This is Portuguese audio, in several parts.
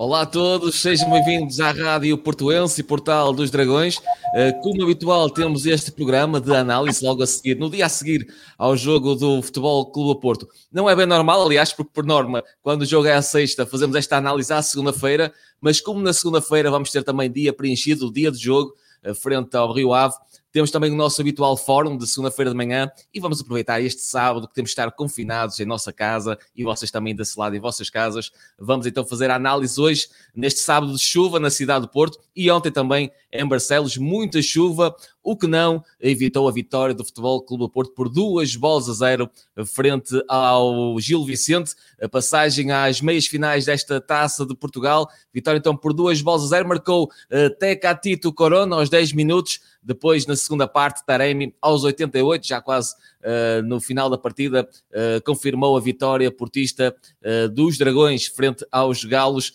Olá a todos, sejam bem-vindos à Rádio Portuense e Portal dos Dragões. Eh, como habitual, temos este programa de análise logo a seguir, no dia a seguir ao jogo do Futebol Clube Porto. Não é bem normal, aliás, porque por norma, quando o jogo é à sexta, fazemos esta análise à segunda-feira, mas como na segunda-feira vamos ter também dia preenchido, o dia de jogo, eh, frente ao Rio Ave, temos também o nosso habitual fórum de segunda-feira de manhã e vamos aproveitar este sábado que temos de estar confinados em nossa casa e vocês também desse lado em vossas casas. Vamos então fazer a análise hoje, neste sábado de chuva na cidade do Porto e ontem também em Barcelos, muita chuva, o que não evitou a vitória do Futebol Clube do Porto por duas bolas a zero frente ao Gil Vicente. A passagem às meias finais desta taça de Portugal, vitória então por duas bolas a zero, marcou uh, Teca Tito Corona aos 10 minutos. Depois, na segunda parte, Taremi, aos 88, já quase uh, no final da partida, uh, confirmou a vitória portista uh, dos Dragões frente aos Galos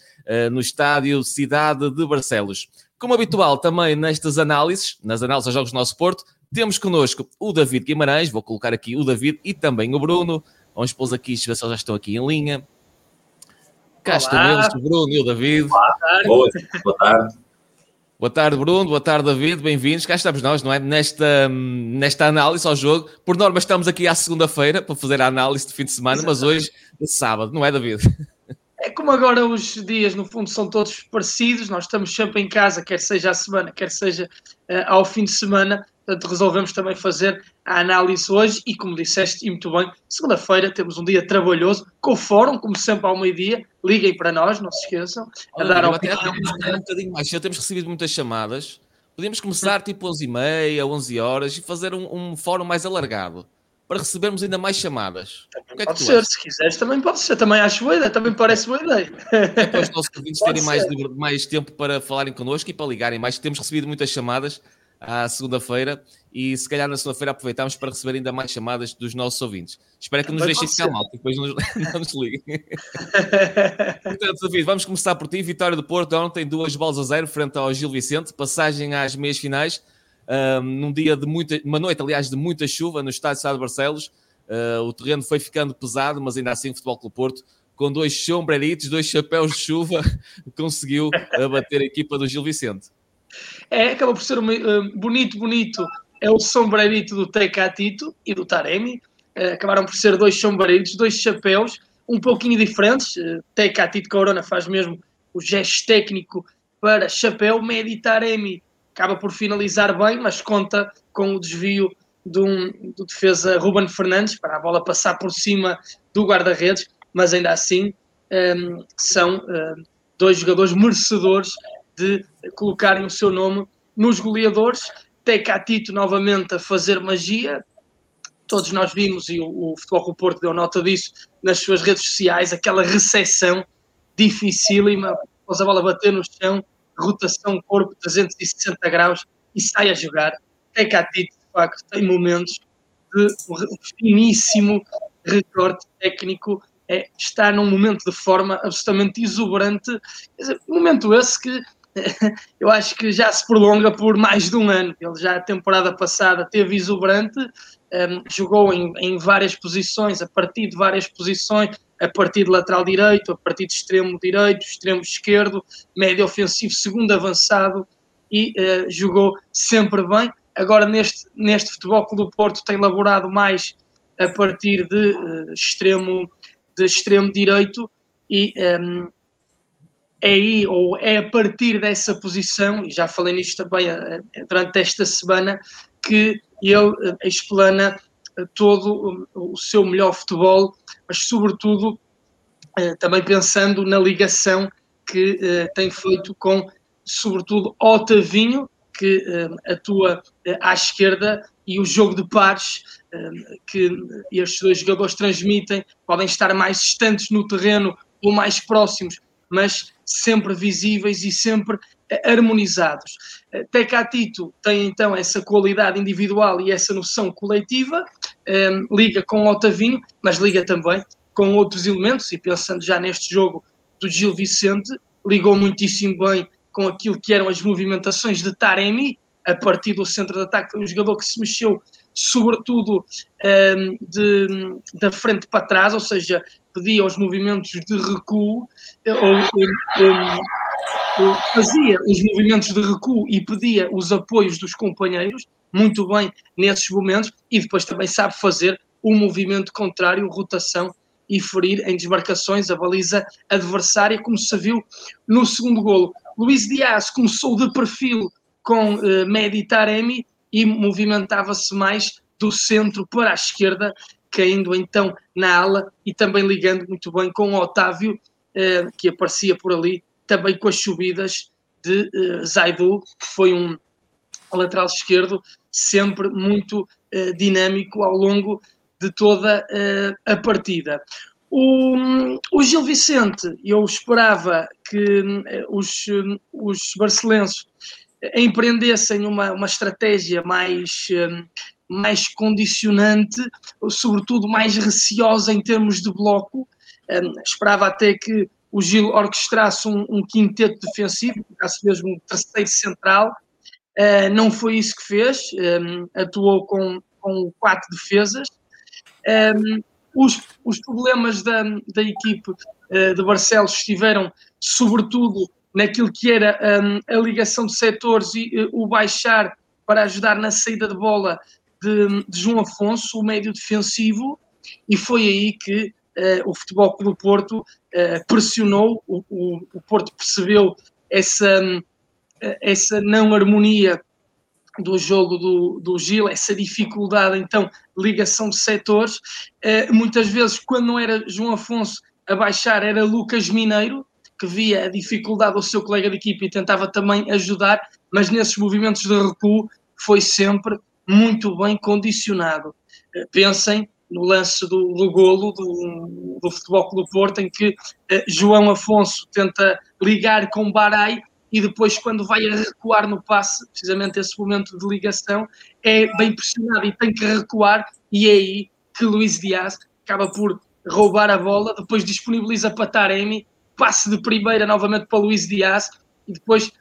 no estádio Cidade de Barcelos. Como habitual, também nestas análises, nas análises aos jogos do nosso Porto, temos connosco o David Guimarães, vou colocar aqui o David e também o Bruno. Vamos pôr aqui, se já estão aqui em linha. Cá estão eles, o Bruno e o David. Boa tarde. Boa tarde. Boa tarde, Bruno. Boa tarde, David. Bem-vindos. Cá estamos nós, não é? Nesta, nesta análise ao jogo. Por norma, estamos aqui à segunda-feira para fazer a análise de fim de semana, Exatamente. mas hoje é sábado, não é, David? É como agora os dias, no fundo, são todos parecidos. Nós estamos sempre em casa, quer seja à semana, quer seja uh, ao fim de semana. Portanto, resolvemos também fazer a análise hoje e, como disseste, e muito bem, segunda-feira temos um dia trabalhoso, com o fórum, como sempre ao meio-dia. Liguem para nós, não se esqueçam. A dar Olha, até um bocadinho mais. Já temos recebido muitas chamadas. Podíamos começar tipo 11h30, 11 horas e fazer um, um fórum mais alargado para recebermos ainda mais chamadas. É pode ser, achas? se quiseres, também pode ser. Também acho boa ideia, também parece boa ideia. É para os nossos ouvintes terem mais, mais tempo para falarem connosco e para ligarem mais. Temos recebido muitas chamadas à segunda-feira e se calhar na segunda-feira aproveitamos para receber ainda mais chamadas dos nossos ouvintes. Espero que nos deixem ficar mal, depois não, não nos liguem. Portanto, David, vamos começar por ti. Vitória do Porto ontem, duas bolas a zero frente ao Gil Vicente, passagem às meias finais, um, num dia de muita, uma noite, aliás, de muita chuva no estádio de Barcelos. Uh, o terreno foi ficando pesado, mas ainda assim o Futebol Clube Porto com dois sombreritos, dois chapéus de chuva, conseguiu abater a equipa do Gil Vicente. É, acaba por ser um, uh, bonito, bonito. É o sombrerito do Tecatito e do Taremi. Uh, acabaram por ser dois sombreritos, dois chapéus, um pouquinho diferentes. Uh, Tecatito Corona faz mesmo o gesto técnico para chapéu. Medi Taremi acaba por finalizar bem, mas conta com o desvio de um, do defesa Ruben Fernandes para a bola passar por cima do guarda-redes, mas ainda assim um, são um, dois jogadores merecedores de colocarem o seu nome nos goleadores. Tecatito novamente a fazer magia. Todos nós vimos, e o, o Futebol do Porto deu nota disso nas suas redes sociais, aquela recepção dificílima, após a bola bater no chão, rotação corpo 360 graus e sai a jogar. Tecatito, de facto, tem momentos de um finíssimo recorte técnico é, está num momento de forma absolutamente exuberante. Momento esse que eu acho que já se prolonga por mais de um ano. Ele já a temporada passada teve exuberante, um, jogou em, em, várias posições, a partir de várias posições, a partir de lateral direito, a partir de extremo direito, extremo esquerdo, médio ofensivo, segundo avançado e uh, jogou sempre bem. Agora neste, neste futebol Clube do Porto tem elaborado mais a partir de uh, extremo de extremo direito e um, é aí, ou é a partir dessa posição, e já falei nisto também eh, durante esta semana, que ele eh, explana eh, todo o seu melhor futebol, mas sobretudo também pensando na ligação que tem feito com, sobretudo, Otavinho, que atua à esquerda, e o jogo de pares que estes dois jogadores transmitem, podem estar mais distantes no terreno ou mais próximos, mas sempre visíveis e sempre eh, harmonizados. Eh, Tecatito tem então essa qualidade individual e essa noção coletiva, ehm, liga com Otavinho, mas liga também com outros elementos, e pensando já neste jogo do Gil Vicente, ligou muitíssimo bem com aquilo que eram as movimentações de Taremi, a partir do centro de ataque, um jogador que se mexeu sobretudo um, de, da frente para trás, ou seja, pedia os movimentos de recuo, ou um, um, fazia os movimentos de recuo e pedia os apoios dos companheiros, muito bem nesses momentos, e depois também sabe fazer o movimento contrário, rotação e ferir em desmarcações a baliza adversária, como se viu no segundo golo. Luís Dias começou de perfil com uh, Medi Taremi e movimentava-se mais do centro para a esquerda, caindo então na ala e também ligando muito bem com o Otávio, uh, que aparecia por ali, também com as subidas de uh, Zaidu, que foi um lateral esquerdo sempre muito uh, dinâmico ao longo de toda uh, a partida. O, o, Gil Vicente, eu esperava que uh, os, os barcelenses empreendessem uma, uma estratégia mais, mais condicionante, sobretudo mais receosa em termos de bloco. Um, esperava até que o Gil orquestrasse um, um quinteto defensivo, ficasse mesmo um terceiro central. Uh, não foi isso que fez, um, atuou com, com quatro defesas. Os, os, problemas da, da equipe uh, de Barcelos estiveram, sobretudo, naquilo que era um, a ligação de setores e uh, o baixar para ajudar na saída de bola de, de João Afonso, o médio defensivo, e foi aí que uh, o Futebol Clube Porto uh, pressionou, o, o, o, Porto percebeu essa, essa não harmonia do jogo do, do Gil, essa dificuldade, então, ligação de setores. Muitas vezes, quando não era João Afonso a baixar, era Lucas Mineiro, que via a dificuldade do seu colega de equipe e tentava também ajudar, mas nesses movimentos de recuo foi sempre muito bem condicionado. Eh, pensem no lance do, do golo do, do Futebol Clube Porto, em que uh, João Afonso tenta ligar com Barai e depois quando vai a recuar no passe, precisamente esse momento de ligação, é bem pressionado e tem que recuar e é aí que Luís Dias acaba por roubar a bola, depois disponibiliza para Taremi, passe de primeira novamente para Luís Dias e depois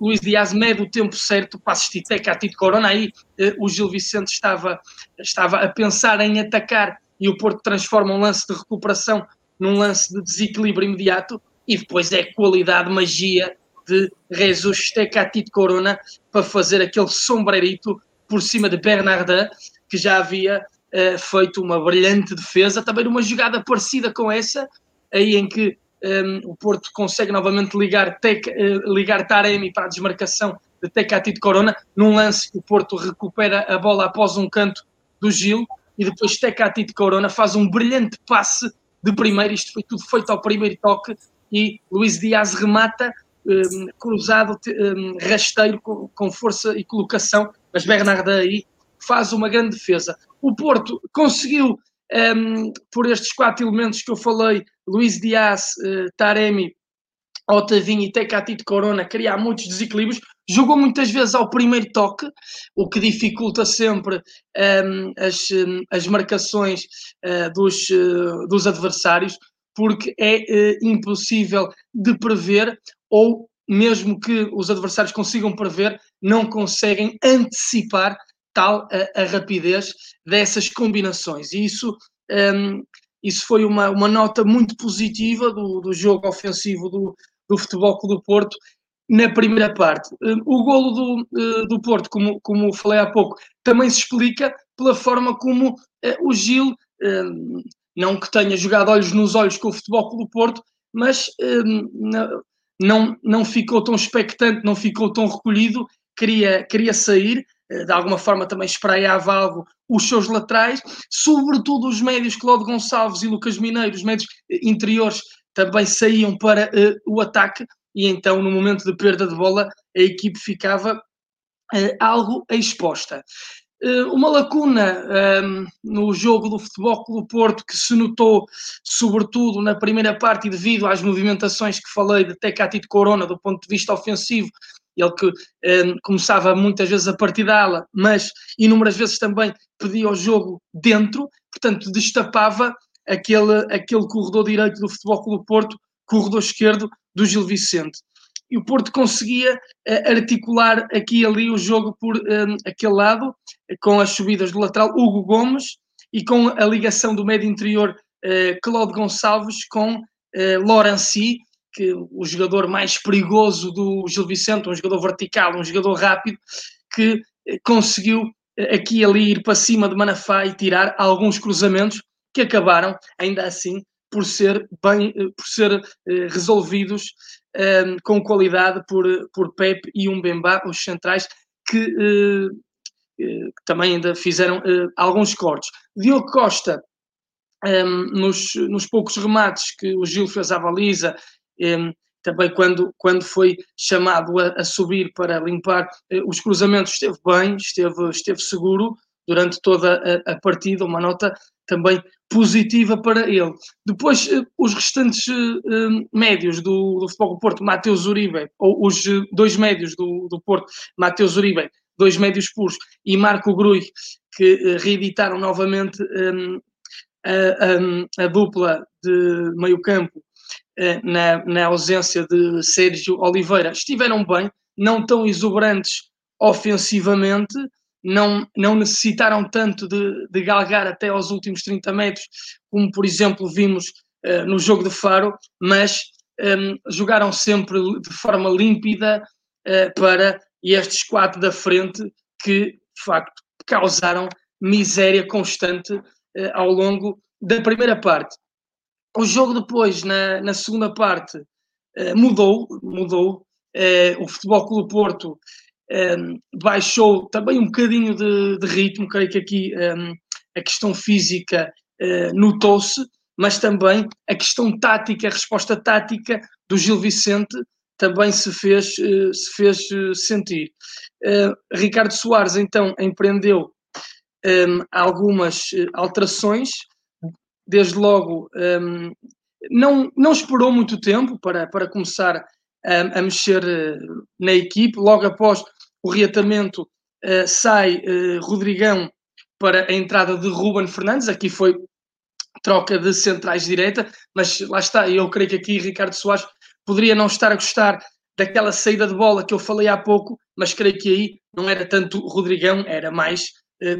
Luís Dias mede o tempo certo para assistir. Teca a Tito Corona. Aí. Eh, o Gil Vicente estava, estava a pensar em atacar e o Porto transforma um lance de recuperação num lance de desequilíbrio imediato. E depois é qualidade, magia de Jesus. Teca a Tito Corona para fazer aquele sombreirito por cima de Bernardin, que já havia uh, feito uma brilhante defesa, também numa jogada parecida com essa, aí em que um, o Porto consegue novamente ligar, tec, uh, ligar Taremi para a desmarcação de Tecatito Corona, num lance que o Porto recupera a bola após um canto do Gil, e depois Tecatito Corona faz um brilhante passe de primeiro, isto foi tudo feito ao primeiro toque, e Luís Dias remata, um, cruzado, um, rasteiro, com, com, força e colocação, mas Bernardo aí faz uma grande defesa. O Porto conseguiu, um, por estes quatro elementos que eu falei, Luís Dias, uh, Taremi, Otavinho e Tecatito Corona, criar muitos desequilíbrios. Jogou muitas vezes ao primeiro toque, o que dificulta sempre um, as, as marcações uh, dos, uh, dos adversários, porque é impossível de prever ou mesmo que os adversários consigam prever, não conseguem antecipar tal a, a rapidez dessas combinações. E isso um, isso foi uma, uma nota muito positiva do, do jogo ofensivo do, do Futebol Clube do Porto na primeira parte. Hum, o golo do, eh, do Porto, como, como falei há pouco, também se explica pela forma como uh, o Gil, um, não que tenha jogado olhos nos olhos com o Futebol Clube do Porto, mas um, não, não ficou tão expectante, não ficou tão recolhido, queria, queria sair, eh, de alguma forma também espraiava algo os seus laterais, sobretudo os médios Cláudio Gonçalves e Lucas Mineiro, os médios eh, interiores também saíam para uh, o ataque e então no momento de perda de bola a equipe ficava algo exposta. Uma lacuna um, ehm, no jogo do Futebol Clube Porto que se notou sobretudo na primeira parte devido às movimentações que falei de Tecatito Corona do ponto de vista ofensivo ele que um, começava muitas vezes a partir da ala, mas inúmeras vezes também pedia o jogo dentro, portanto destapava aquele, aquele corredor direito do Futebol Clube Porto, corredor esquerdo do Gil Vicente. e o Porto conseguia uh, articular aqui e ali o jogo por um, aquele lado, com as subidas do lateral Hugo Gomes e com a ligação do médio interior uh, Claude Gonçalves com uh, Lorenzi, que o jogador mais perigoso do Gil Vicente, um jogador vertical, um jogador rápido, que conseguiu aqui e ali ir para cima de Manafá e tirar alguns cruzamentos que acabaram, ainda assim, por ser bem, por ser resolvidos um, com qualidade por, por Pep e um Bemba, os centrais, que, uh, também ainda fizeram uh, alguns cortes. Diogo Costa, um, nos, nos poucos remates que o Gil fez à baliza, também quando, quando foi chamado a, a subir para limpar os cruzamentos, esteve bem, esteve, esteve seguro durante toda a, a partida, uma nota também positiva para ele. Depois, eh, os restantes uh, médios do, do Futebol do Porto, Mateus Uribe, ou os dois médios do, do Porto, Mateus Uribe, dois médios puros, e Marco Grui, que reeditaram novamente a, a, a, dupla de meio campo uh, na, na ausência de Sérgio Oliveira, estiveram bem, não tão exuberantes ofensivamente, não, não necessitaram tanto de, de galgar até aos últimos 30 metros, como por exemplo vimos uh, no jogo de Faro, mas um, ehm, jogaram sempre de forma límpida uh, para estes quatro da frente que, de facto, causaram miséria constante uh, ao longo da primeira parte. O jogo depois, na, na segunda parte, mudou, mudou. o Futebol Clube Porto um, baixou também um bocadinho de, de ritmo, creio que aqui um, a questão física uh, notou-se, mas também a questão tática, a resposta tática do Gil Vicente também se fez, se fez sentir. Ricardo Soares então empreendeu um, algumas alterações, desde logo não, não esperou muito tempo para, para começar a, a mexer na equipe, logo após o reatamento uh, sai uh, Rodrigão para a entrada de Ruben Fernandes, aqui foi troca de centrais direita, mas lá está, eu creio que aqui Ricardo Soares poderia não estar a gostar daquela saída de bola que eu falei há pouco, mas creio que aí não era tanto Rodrigão, era mais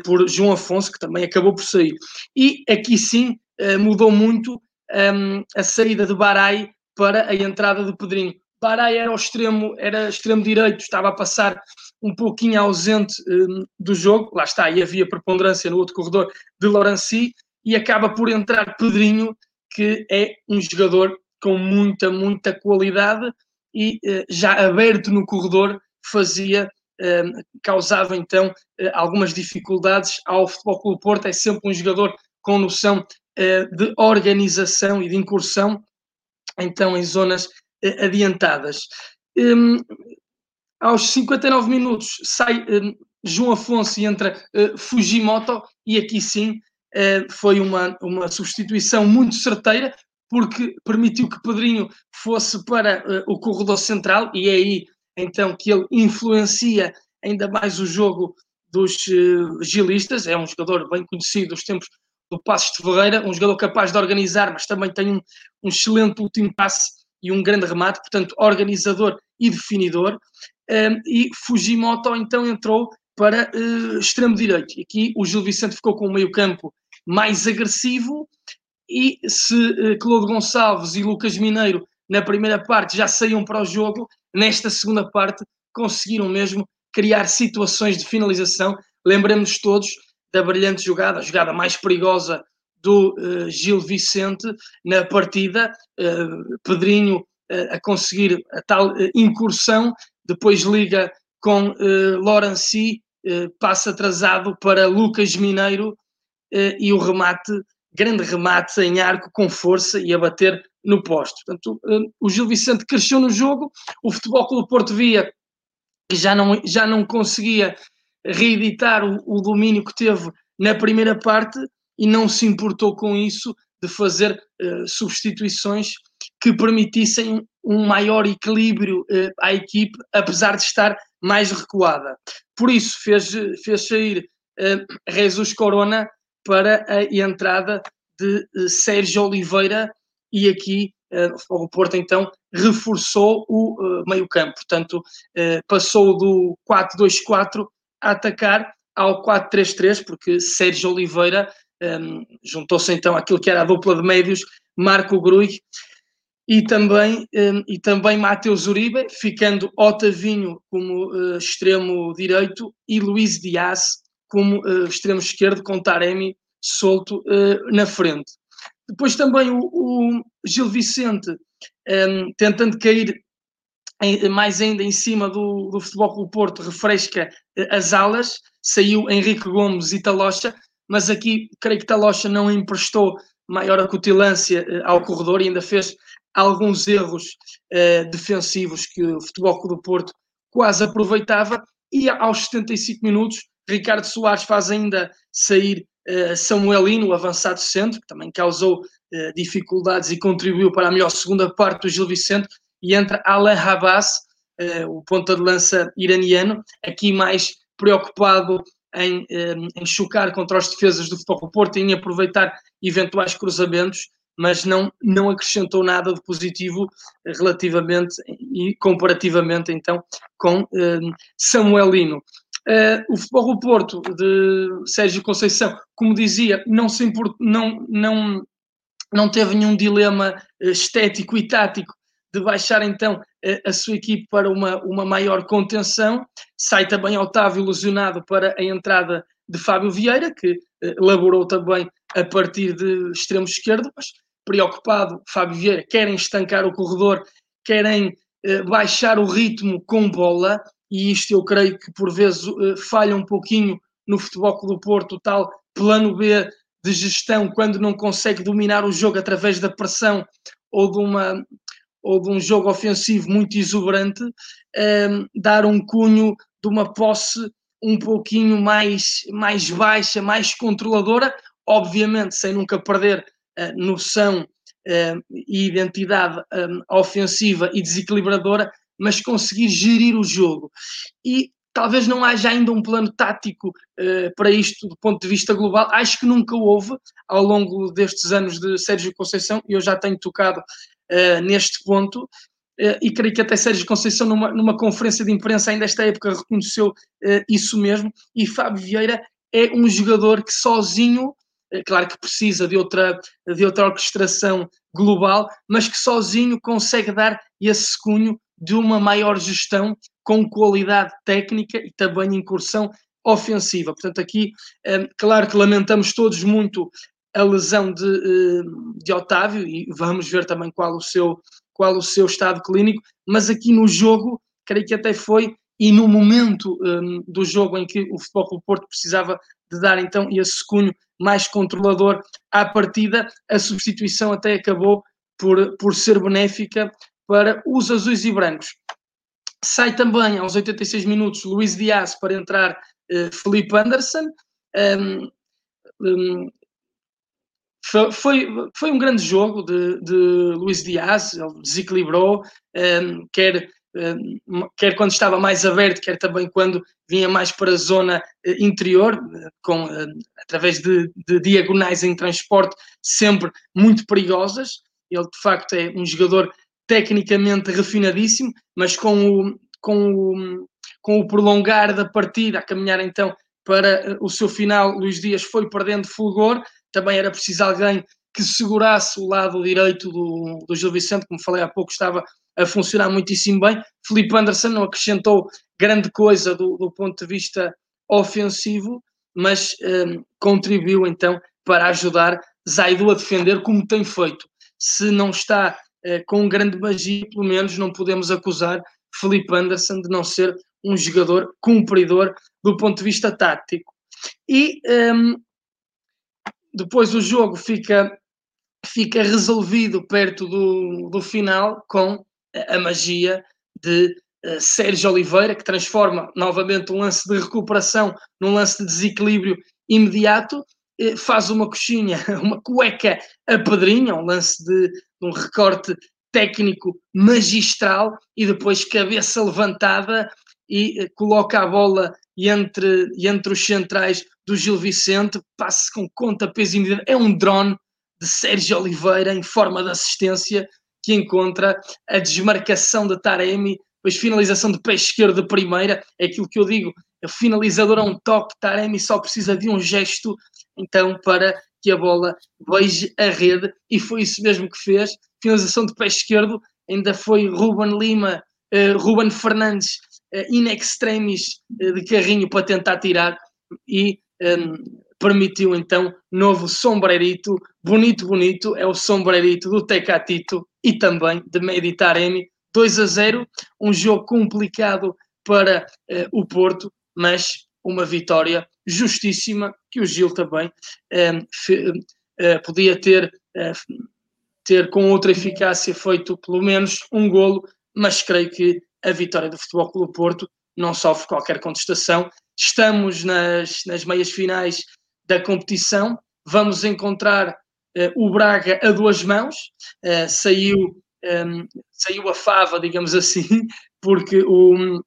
por João Afonso, que também acabou por sair. E aqui sim mudou muito um, ehm, a saída de Barai para a entrada de Pedrinho. Barai era o extremo, era extremo direito, estava a passar um pouquinho ausente um, do jogo, lá está, e havia preponderância no outro corredor de Laurenci, e acaba por entrar Pedrinho, que é um jogador com muita, muita qualidade e uh, já aberto no corredor fazia, uh, causava então uh, algumas dificuldades ao Futebol Clube Porto, é sempre um jogador com noção eh, de organização e de incursão, então em zonas adiantadas. Um, aos 59 minutos sai um, João Afonso e entra uh, Fujimoto, e aqui sim uh, foi uma, uma substituição muito certeira, porque permitiu que Pedrinho fosse para uh, o corredor central, e é aí então que ele influencia ainda mais o jogo dos gilistas. É um jogador bem conhecido dos tempos do Passos de Ferreira, um jogador capaz de organizar, mas também tem um, um excelente último passe e um grande remate, portanto, organizador e definidor. Um, e Fujimoto então entrou para uh, extremo direito. E aqui o Gil Vicente ficou com o meio-campo mais agressivo. E se uh, Claude Gonçalves e Lucas Mineiro na primeira parte já saíam para o jogo, nesta segunda parte conseguiram mesmo criar situações de finalização. Lembramos todos da brilhante jogada, a jogada mais perigosa do uh, Gil Vicente na partida, uh, Pedrinho uh, a conseguir a tal incursão, depois liga com uh, Lorenzi, passa atrasado para Lucas Mineiro e o remate, grande remate em arco com força e a bater no posto. Portanto, o Gil Vicente cresceu no jogo, o Futebol Clube Porto via que já não, já não conseguia reeditar o, o domínio que teve na primeira parte e não se importou com isso de fazer uh, substituições que permitissem um maior equilíbrio uh, à equipe, apesar de estar mais recuada. Por isso, fez, fez sair uh, Jesus Corona para a entrada de uh, Sérgio Oliveira e aqui o Porto então reforçou o meio-campo, portanto, passou do 4-2-4 a atacar ao 4-3-3, porque Sérgio Oliveira um, juntou-se então àquilo que era a dupla de médios, Marco Gruig e também, um, e também Mateus Uribe, ficando Otavinho como uh, extremo direito e Luís Dias como uh, extremo esquerdo, com Taremi solto uh, na frente. Depois também o, o Gil Vicente um, tentando cair mais ainda em cima do, do Futebol Clube Porto, refresca as alas, saiu Henrique Gomes e Talocha, mas aqui creio que Talocha não emprestou maior acutilância uh, ao corredor e ainda fez alguns erros uh, defensivos que o Futebol Clube do Porto quase aproveitava. E aos 75 minutos Ricardo Soares faz ainda sair Samuelino, avançado centro, que também causou dificuldades e contribuiu para a melhor segunda parte do Gil Vicente, e entra Alain Habas, uh, o ponta de lança iraniano, aqui mais preocupado em, um, em chocar contra as defesas do Futebol Porto em aproveitar eventuais cruzamentos, mas não, não acrescentou nada de positivo relativamente e comparativamente então com um, Samuelino. Uh, o Futebol Porto de Sérgio Conceição, como dizia, não, se import, não, não, não teve nenhum dilema estético e tático de baixar então a sua equipe para uma, uma maior contenção. Sai também Otávio ilusionado para a entrada de Fábio Vieira, que eh, laborou também a partir de extremo esquerdo, mas preocupado, Fábio Vieira, querem estancar o corredor, querem eh, baixar o ritmo com bola, e isto eu creio que por vezes eh, falha um pouquinho no Futebol do Porto, tal plano B de gestão, quando não consegue dominar o jogo através da pressão ou de uma ou de um jogo ofensivo muito exuberante, um, ehm, dar um cunho de uma posse um pouquinho mais, mais baixa, mais controladora, obviamente sem nunca perder uh, noção uh, e identidade um, ehm, ofensiva e desequilibradora, mas conseguir gerir o jogo. E talvez não haja ainda um plano tático uh, para isto do ponto de vista global. Acho que nunca houve ao longo destes anos de Sérgio Conceição, e eu já tenho tocado uh, neste ponto. Uh, e creio que até Sérgio Conceição, numa, numa conferência de imprensa, ainda esta época, reconheceu uh, isso mesmo. E Fábio Vieira é um jogador que sozinho, claro que precisa de outra, de outra orquestração global, mas que sozinho consegue dar esse cunho de uma maior gestão com qualidade técnica e também incursão ofensiva. Portanto, aqui, claro que lamentamos todos muito a lesão de, eh, de Otávio e vamos ver também qual o seu qual o seu estado clínico, mas aqui no jogo, creio que até foi e no momento um, do jogo em que o Futebol do Porto precisava de dar então esse cunho mais controlador à partida, a substituição até acabou por, por ser benéfica para os azuis e brancos. Sai também aos 86 minutos Luís Dias para entrar uh, Felipe Anderson. Um, um, foi, foi um grande jogo de, de Luís Dias, ele desequilibrou, um, ehm, quer, um, ehm, quer quando estava mais aberto, quer também quando vinha mais para a zona uh, interior, uh, com, uh, através de, de, diagonais em transporte, sempre muito perigosas. Ele, de facto, é um jogador tecnicamente refinadíssimo, mas com o, com o, com o prolongar da partida, a caminhar então para o seu final, Luís Dias foi perdendo fulgor, também era preciso alguém que segurasse o lado direito do, do Gil Vicente, como falei há pouco, estava a funcionar muitíssimo bem. Felipe Anderson não acrescentou grande coisa do, do ponto de vista ofensivo, mas um, contribuiu então para ajudar Zaidu a defender como tem feito. Se não está uh, com grande magia, pelo menos não podemos acusar Felipe Anderson de não ser um jogador cumpridor do ponto de vista tático. E um, depois o jogo fica, fica resolvido perto do, do final com a magia de uh, Sérgio Oliveira, que transforma novamente um lance de recuperação num lance de desequilíbrio imediato, uh, faz uma coxinha, uma cueca a pedrinha, um lance de, de um recorte técnico magistral e depois cabeça levantada e uh, coloca a bola entre, entre os centrais do Gil Vicente, passe com conta, peso e medida. É um drone de Sérgio Oliveira em forma de assistência que encontra a desmarcação de Taremi, depois finalização de pé esquerdo de primeira, é aquilo que eu digo, o finalizador é um toque, Taremi só precisa de um gesto, então, para que a bola beije a rede, e foi isso mesmo que fez, finalização de pé esquerdo, ainda foi Ruben Lima, uh, Ruben Fernandes, in extremis uh, de carrinho para tentar tirar, e um, permitiu então novo sombreirito, bonito, bonito, é o sombreirito do Tecatito e também de Meditaremi, 2 a 0, um jogo complicado para uh, o Porto, mas uma vitória justíssima que o Gil também um, fe, uh, podia ter, uh, ter com outra eficácia feito pelo menos um golo, mas creio que a vitória do Futebol Clube Porto não sofre qualquer contestação. Estamos nas, nas meias finais da competição. Vamos encontrar uh, o Braga a duas mãos. Uh, saiu, um, ehm, saiu a fava, digamos assim, porque o,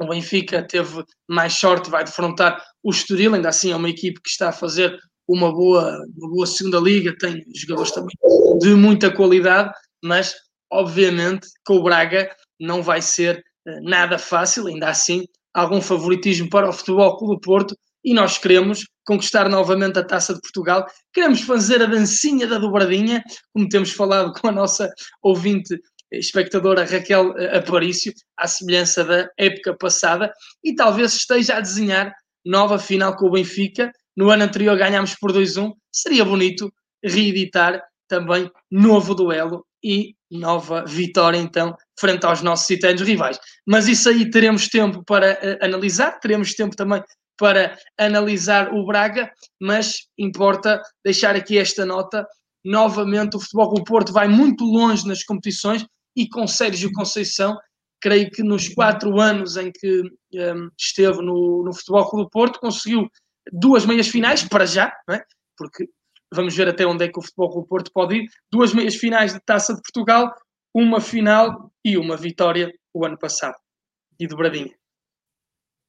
o Benfica teve mais sorte, vai defrontar o Estoril, ainda assim é uma equipe que está a fazer uma boa, uma boa segunda liga, tem jogadores também de muita qualidade, mas obviamente com o Braga não vai ser uh, nada fácil, ainda assim algum favoritismo para o Futebol Clube Porto e nós queremos conquistar novamente a Taça de Portugal. Queremos fazer a dancinha da dobradinha, como temos falado com a nossa ouvinte espectadora Raquel eh, Aparício, à semelhança da época passada, e talvez esteja a desenhar nova final com o Benfica. No ano anterior ganhámos por 2-1. Seria bonito reeditar também novo duelo e nova vitória, então, frente aos nossos titanos rivais. Mas isso aí teremos tempo para uh, analisar, teremos tempo também para analisar o Braga, mas importa deixar aqui esta nota. Novamente, o Futebol do Porto vai muito longe nas competições e com Sérgio Conceição, creio que nos quatro anos em que um, esteve no, no Futebol Clube do Porto, conseguiu duas meias finais, para já, é? porque vamos ver até onde é que o Futebol Clube do Porto pode ir, duas meias finais de Taça de Portugal, uma final e uma vitória o ano passado, e dobradinha.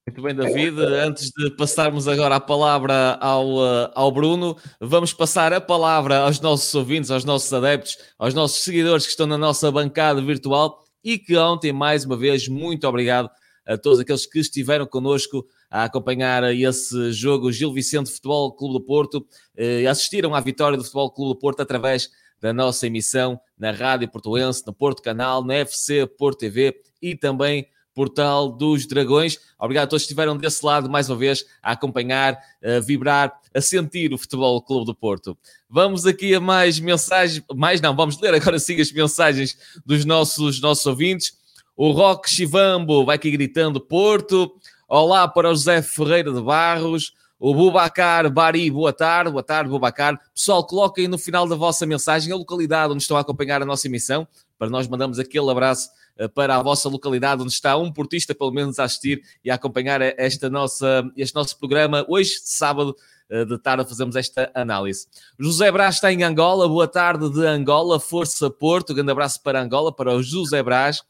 Muito bem, David. Antes de passarmos agora a palavra ao, eh, ao Bruno, vamos passar a palavra aos nossos ouvintes, aos nossos adeptos, aos nossos seguidores que estão na nossa bancada virtual e que ontem, mais uma vez, muito obrigado a todos aqueles que estiveram connosco a acompanhar esse jogo Gil Vicente Futebol Clube do Porto eh, assistiram à vitória do Futebol Clube do Porto através da nossa emissão na Rádio Portuense, no Porto Canal, na FC Porto TV e também Portal dos Dragões. Obrigado a todos que estiveram desse lado mais uma vez a acompanhar, a vibrar, a sentir o Futebol Clube do Porto. Vamos aqui a mais mensagens, mais não, vamos ler agora sim as mensagens dos nossos, nossos ouvintes. O Roque Chivambo vai aqui gritando Porto. Olá para o José Ferreira de Barros. O Bubacar Bari, boa tarde, boa tarde, Bubacar. Pessoal, coloquem no final da vossa mensagem a localidade onde estão a acompanhar a nossa emissão, para nós mandamos aquele abraço eh, para a vossa localidade, onde está um portista, pelo menos, a assistir e a acompanhar esta nossa, este nosso programa. Hoje, sábado, eh, de tarde, fazemos esta análise. José Brás está em Angola, boa tarde de Angola, Força Porto, grande abraço para Angola, para o José Brás.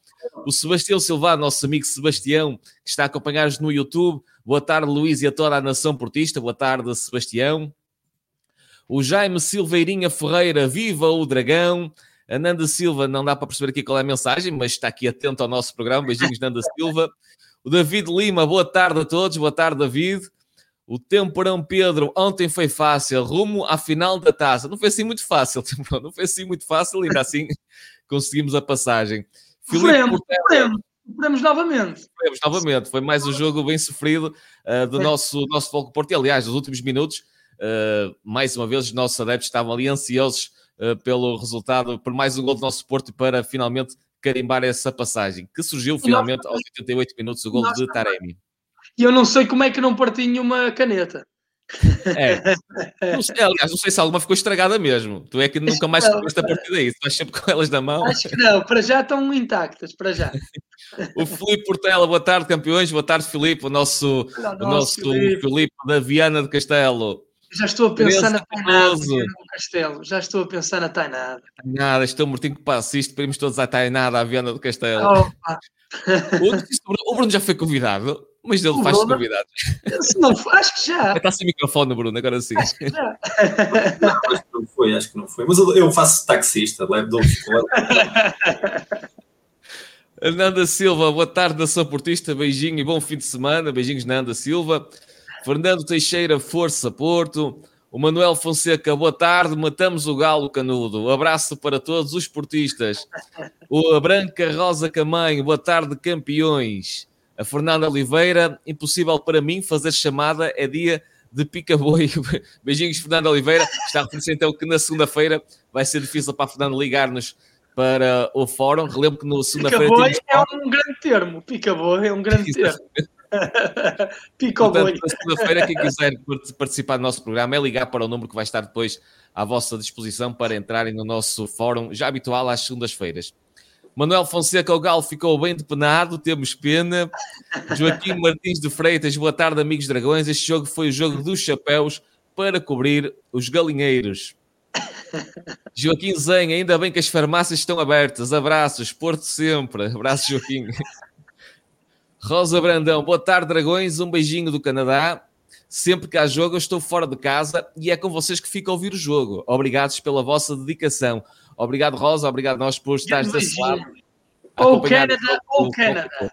O Sebastião Silva, nosso amigo Sebastião, que está a acompanhar-nos no YouTube. Boa tarde, Luís, e a toda a nação portista. Boa tarde, Sebastião. O Jaime Silveirinha Ferreira, viva o Dragão. A Nanda Silva, não dá para perceber aqui qual é a mensagem, mas está aqui atento ao nosso programa. Beijinhos, Nanda Silva. O David Lima, boa tarde a todos. Boa tarde, David. O Temporão Pedro, ontem foi fácil, rumo à final da taça. Não foi assim muito fácil, não foi assim muito fácil, ainda assim conseguimos a passagem. Filipe Portela, Podemos novamente. Podemos novamente. Foi mais um jogo bem sofrido uh, do nosso, nosso Foco Porto. E, aliás, nos últimos minutos, uh, mais uma vez, os nossos adeptos estavam ali ansiosos uh, pelo resultado, por mais um gol do nosso Porto para finalmente carimbar essa passagem, que surgiu finalmente aos 88 minutos, o gol de Taremi. E eu não sei como é que não parti nenhuma caneta. É. Não sei, aliás, não sei se alguma ficou estragada mesmo. Tu é que nunca mais tiveste a partir daí. Estás sempre com elas na mão. Acho que não, para já estão intactas, para já. o Filipe Portela, boa tarde, campeões. Boa tarde, Filipe, o nosso, o nosso Filipe. Filipe da Viana de Castelo. Já estou a pensar na Tainada do Castelo. Já estou a pensar na Tainada. Nada, estou mortinho que passa isto. Pedimos todos à Tainada, à Viana do Castelo. Oh, o, Bruno já foi convidado. Mas ele faz convidados. Se não, acho que já. Está sem microfone, Bruno, agora sim. Acho que já. Acho que não foi, acho que não foi. Mas eu, eu faço taxista, levo dou Nanda Silva, boa tarde, nação portista, beijinho e bom fim de semana. Beijinhos, Nanda Silva. Fernando Teixeira, força Porto. O Manuel Fonseca, boa tarde, matamos o galo canudo. Abraço para todos os portistas. O Branca Rosa Camanho, boa tarde, campeões. A Fernanda Oliveira, impossível para mim fazer chamada, é dia de pica-boi. Beijinhos, Fernanda Oliveira. Está a reconhecer então que na segunda-feira vai ser difícil para a Fernanda ligar-nos para o fórum. Relembro que no segunda-feira Pica-boi é um grande termo. Pica-boi é um grande termo. Pica-boi. Portanto, na segunda-feira, quem quiser part- participar do nosso programa é ligar para o número que vai estar depois à vossa disposição para entrarem no nosso fórum, já habitual às segundas-feiras. Manuel Fonseca, o Galo ficou bem depenado, temos pena. Joaquim Martins de Freitas, boa tarde, amigos dragões. Este jogo foi o jogo dos chapéus para cobrir os galinheiros. Joaquim Zenha, ainda bem que as farmácias estão abertas. Abraços, Porto sempre. Abraços, Joaquim. Rosa Brandão, boa tarde, dragões. Um beijinho do Canadá. Sempre que há jogo, eu estou fora de casa e é com vocês que fico a ouvir o jogo. Obrigados pela vossa dedicação. Obrigado, Rosa. Obrigado a nós por estares desse lado. Ou Canadá, ou Canadá.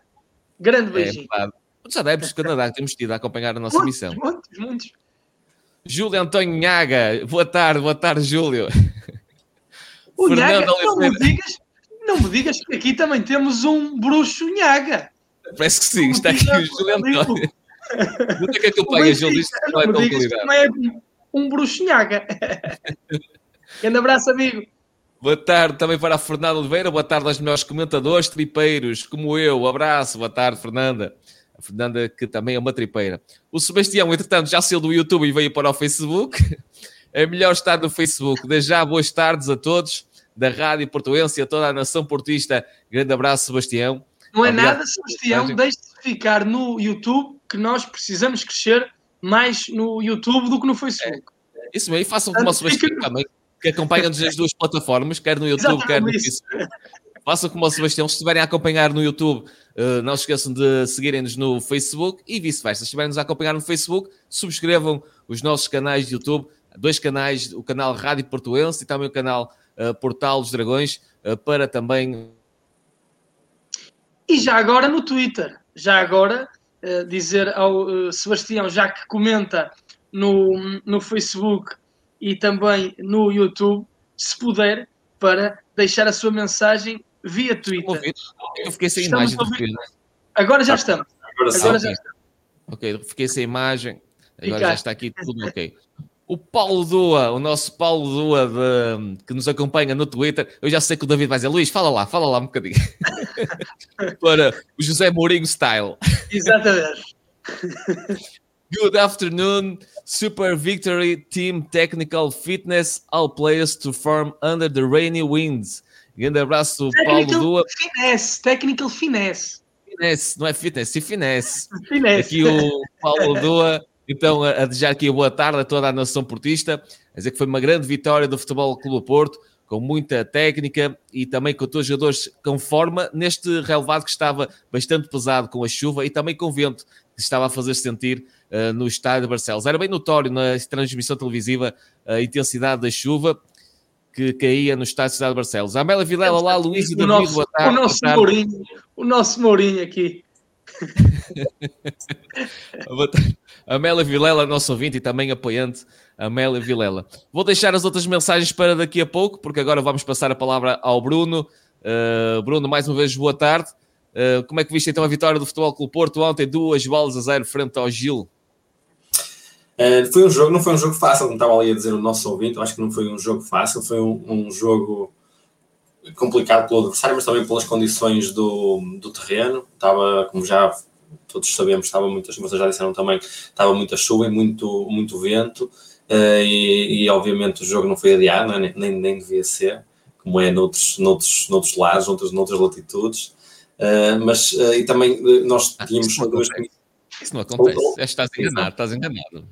Grande É beijinho. Muitos adeptos do Canadá que temos tido a acompanhar a nossa Muitos, missão. muitos, muitos. Júlio António Nhaga, boa tarde, boa tarde, Júlio. O Fernando Nhaga, não me, digas, não me digas que aqui também temos um bruxo Nhaga. Parece que sim, está aqui o Júlio António. Não tem que O acompanha, Júlio, isto não não é digas que qualidade. não é um bruxo Nhaga. Grande abraço, amigo. Boa tarde também para a Fernanda Oliveira, boa tarde aos melhores comentadores tripeiros, como eu. Abraço, boa tarde, Fernanda. A Fernanda, que também é uma tripeira. O Sebastião, entretanto, já saiu do YouTube e veio para o Facebook. É melhor estar no Facebook. Desde já, boas tardes a todos da Rádio Portuense e a toda a nação portista. Grande abraço, Sebastião. Não é Obrigado nada, Sebastião, deixe de ficar no YouTube, que nós precisamos crescer mais no YouTube do que no Facebook. Isso mesmo, e façam como o Sebastião também, que acompanha-nos nas duas plataformas, quer no YouTube, quer no Exatamente isso. Façam como o Sebastião, se estiverem a acompanhar no YouTube, eh, não se esqueçam de seguirem-nos no Facebook e vice-versa. Se estiverem-nos a acompanhar no Facebook, subscrevam os nossos canais de YouTube, dois canais, o canal Rádio Portuense e também o canal eh, Portal dos Dragões, eh, para também E já agora no Twitter, já agora dizer ao Sebastião, já que comenta no, no Facebook e também no YouTube, se puder, para deixar a sua mensagem via Twitter. Eu fiquei sem Estamos imagem repente. Agora já estamos. Agora já estamos. Ok, fiquei sem imagem. Agora já está aqui tudo ok. O Paulo Dua, o nosso Paulo Dua de- que nos acompanha no Twitter. Eu já sei que o David vai dizer, Luís, fala lá, fala lá um bocadinho. Para o José Mourinho style. Exatamente. Good afternoon, Super Victory Team Technical Fitness, all players to form under the rainy winds. Grande abraço, Paulo Technical Dua. finesse. Technical finesse. Finesse, não é fitness, sim finesse. Finesse. Aqui o Paulo Dua, então, a desejar aqui boa tarde a toda a nação portista, a dizer que foi uma grande vitória do Futebol Clube Porto, com muita técnica e também com todos os jogadores com forma, neste relevado que estava bastante pesado com a chuva e também com o vento que estava a fazer sentir eh, no estádio de Barcelos. Era bem notório na transmissão televisiva a intensidade da chuva que caía no estádio de Cidade de Barcelos. Amélia Vilela, lá, Luís e David, nosso, boa tarde. o nosso. Mourinho. O nosso Mourinho aqui. Amélia Vilela, nosso ouvinte e também apoiante, Amélia Vilela. Vou deixar as outras mensagens para daqui a pouco, porque agora vamos passar a palavra ao Bruno. Uh, Bruno, mais uma vez, boa tarde. Uh, como é que viste então a vitória do Futebol Clube Porto ontem? Duas bolas a zero frente ao Gil. Eh, foi um jogo, não foi um jogo fácil, como estava ali a dizer o nosso ouvinte, eu acho que não foi um jogo fácil, foi um, um jogo complicado pelo adversário, mas também pelas condições do, do terreno. Estava, como já todos sabemos, estava muita chuva, vocês já disseram também, estava muita chuva e muito, muito vento, eh, e, e, obviamente o jogo não foi adiado, é? nem, nem devia ser, como é noutros, noutros, noutros lados, noutras, noutras latitudes. Eh, mas uh, e também uh, nós tínhamos ah, duas isso não acontece. Oh, oh. Estás enganado, estás enganado.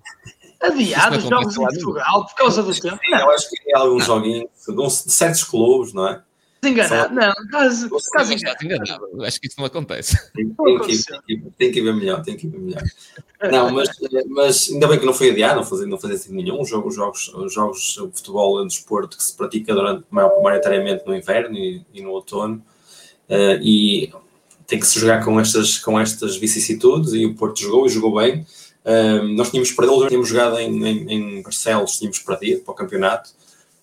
Adiado os jogos em Portugal por causa do tempo. Sim, eu acho que tem alguns joguinhos de certos clubes, não é? Enganado, não, quase, quase enganado. enganado. Acho que isso não acontece. Tem, tem, que, tem, que ver melhor, tem que ir ver melhor. Não, mas, mas ainda bem que não foi adiado, não fazia, não fazia sentido nenhum. Os jogos, jogos, jogos de futebol é um desporto que se pratica durante, maioritariamente no inverno e, e no outono. Uh, e tem que se jogar com estas, com estas vicissitudes e o Porto jogou e jogou bem. Uh, nós tínhamos perdido, tínhamos jogado em, em, em Barcelos, tínhamos perdido para o campeonato.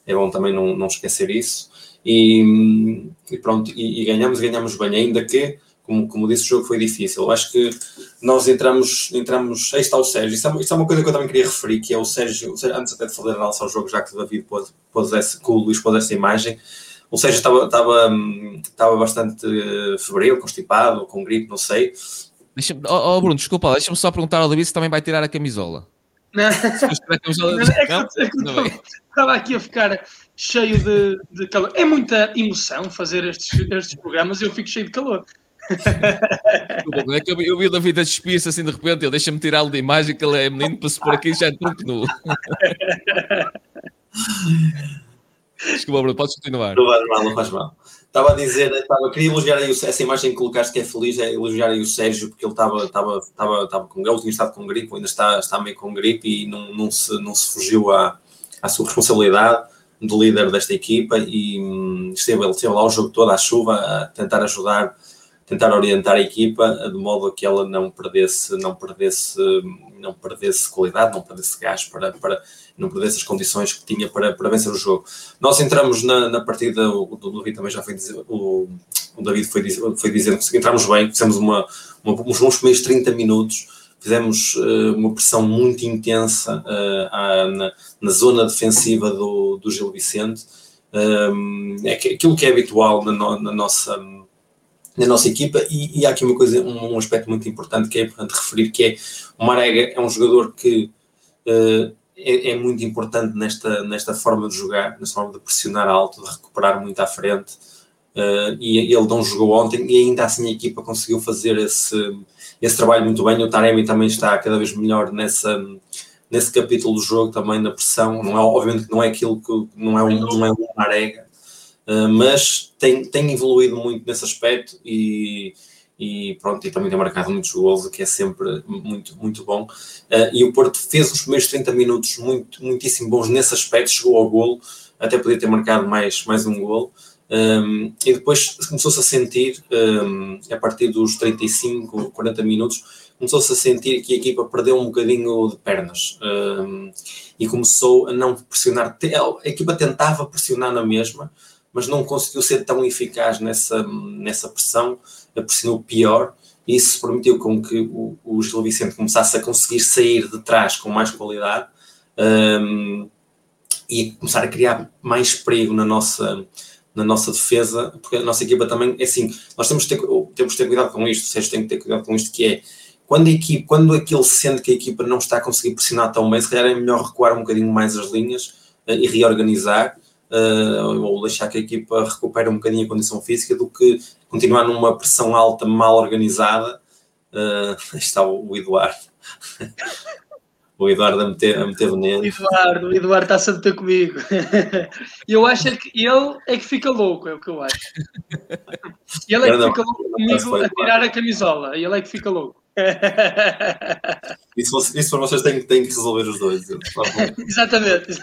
É bom também não, não esquecer isso. E, e pronto, e, e, ganhamos, ganhamos bem, ainda que, como, como disse, o jogo foi difícil. Eu acho que nós entramos, entramos, aí está o Sérgio, isso é, é uma coisa que eu também queria referir, que é o Sérgio, o antes até de fazer a análise ao jogo, já que o David pôs, pôs esse, que o Luís pôs essa imagem, o Sérgio estava, estava, estava bastante febril, constipado, com gripe, não sei. Deixa oh, oh, Bruno, desculpa, deixa-me só perguntar ao David se também vai tirar a camisola. Não, não, é é não, estava aqui a ficar cheio de, de, calor. É muita emoção fazer estes, estes programas e eu fico cheio de calor. é que eu, eu vi o David a despir-se assim de repente, ele deixa-me tirá-lo da imagem que ele é menino para se pôr aqui já é nu. Desculpa, Bruno, podes continuar. Não faz mal, não faz mal. Estava a dizer, estava, queria elogiar aí essa imagem que colocaste que é feliz, é elogiar aí o Sérgio, porque ele estava, estava, estava, estava com ele tinha estado com gripe, ainda está, está meio com gripe e não, não, se, não se fugiu à, à sua responsabilidade de líder desta equipa e hum, esteve, ele esteve lá o jogo todo à chuva a tentar ajudar, tentar orientar a equipa de modo a que ela não perdesse, não perdesse, não perdesse qualidade, não perdesse gás para, para não perdesse as condições que tinha para, para vencer o jogo. Nós entramos na, na partida, o, David também já foi dizer, o, o David foi, foi dizendo que entramos bem, fizemos uma, uma, uns bons primeiros 30 minutos fizemos uh, uma pressão muito intensa uh, à, na, na, zona defensiva do, do Gil Vicente. Um, é que, aquilo que é habitual na, no, na, nossa, na nossa equipa, e, e, há aqui uma coisa, um, um, aspecto muito importante que é importante referir, que é o Marega é um jogador que uh, é, é, muito importante nesta, nesta forma de jogar, nesta forma de pressionar alto, de recuperar muito à frente. e ele não jogou ontem e ainda assim a equipa conseguiu fazer esse, esse trabalho muito bem. O Taremi também está cada vez melhor nessa, nesse capítulo do jogo, também na pressão. Não é, obviamente que não é aquilo que não é um, não é uma arega, uh, mas tem, tem evoluído muito nesse aspecto e, e pronto, e também tem marcado muitos gols, o que é sempre muito, muito bom. Uh, e o Porto fez os primeiros 30 minutos muito, muitíssimo bons nesse aspecto, chegou ao golo, até podia ter marcado mais, mais um golo. Um, e depois começou-se a sentir, um, a partir dos 35, 40 minutos, começou-se a sentir que a equipa perdeu um bocadinho de pernas um, e começou a não pressionar. A equipa tentava pressionar na mesma, mas não conseguiu ser tão eficaz nessa, nessa pressão, pressionou pior. E isso permitiu com que o, o Gil Vicente começasse a conseguir sair de trás com mais qualidade e começar a criar mais perigo na nossa, na nossa defesa, porque a nossa equipa também é assim, nós temos de ter, temos de ter cuidado com isto, Sérgio tem que ter cuidado com isto, que é quando a equipe, quando aquele sente que a equipa não está a conseguir pressionar tão bem, se calhar é melhor recuar um bocadinho mais as linhas uh, e reorganizar, uh, ou deixar que a equipa recupere um bocadinho a condição física, do que continuar numa pressão alta mal organizada. Uh, está o, o Eduardo. o Eduardo a meter, a meter veneno. Eduardo, o Eduardo está-se a meter comigo. eu acho é que ele é que fica louco, é o que eu acho. Ele é que fica louco comigo a tirar a camisola. Ele é que fica louco. Isso, isso para vocês têm, têm que resolver os dois. Exatamente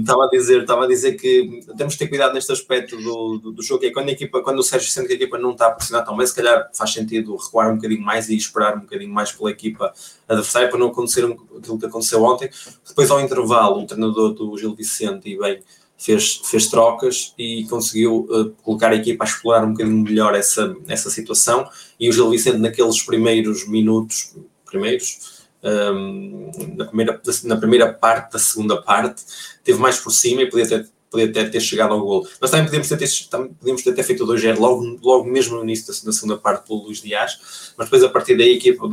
estava, a dizer, estava a dizer que temos que ter cuidado neste aspecto do, do, do, jogo, que é quando, a equipa, quando o Sérgio sente que a equipa não está a pressionar tão bem, se calhar faz sentido recuar um bocadinho mais e esperar um bocadinho mais pela equipa adversária para não acontecer aquilo que aconteceu ontem. Depois, ao intervalo, o treinador do Gil Vicente e bem fez, fez trocas e conseguiu uh, colocar a equipa a explorar um bocadinho melhor essa, essa situação. E o Gil Vicente, naqueles primeiros minutos, primeiros, um, na, primeira, na primeira parte da segunda parte, teve mais por cima e podia ter, podia ter, ter chegado ao gol. Mas também podíamos ter, também podíamos ter, ter feito o 2-0 logo, logo mesmo no início da, da, segunda parte pelo Luís Dias, mas depois a partir daí a equipa,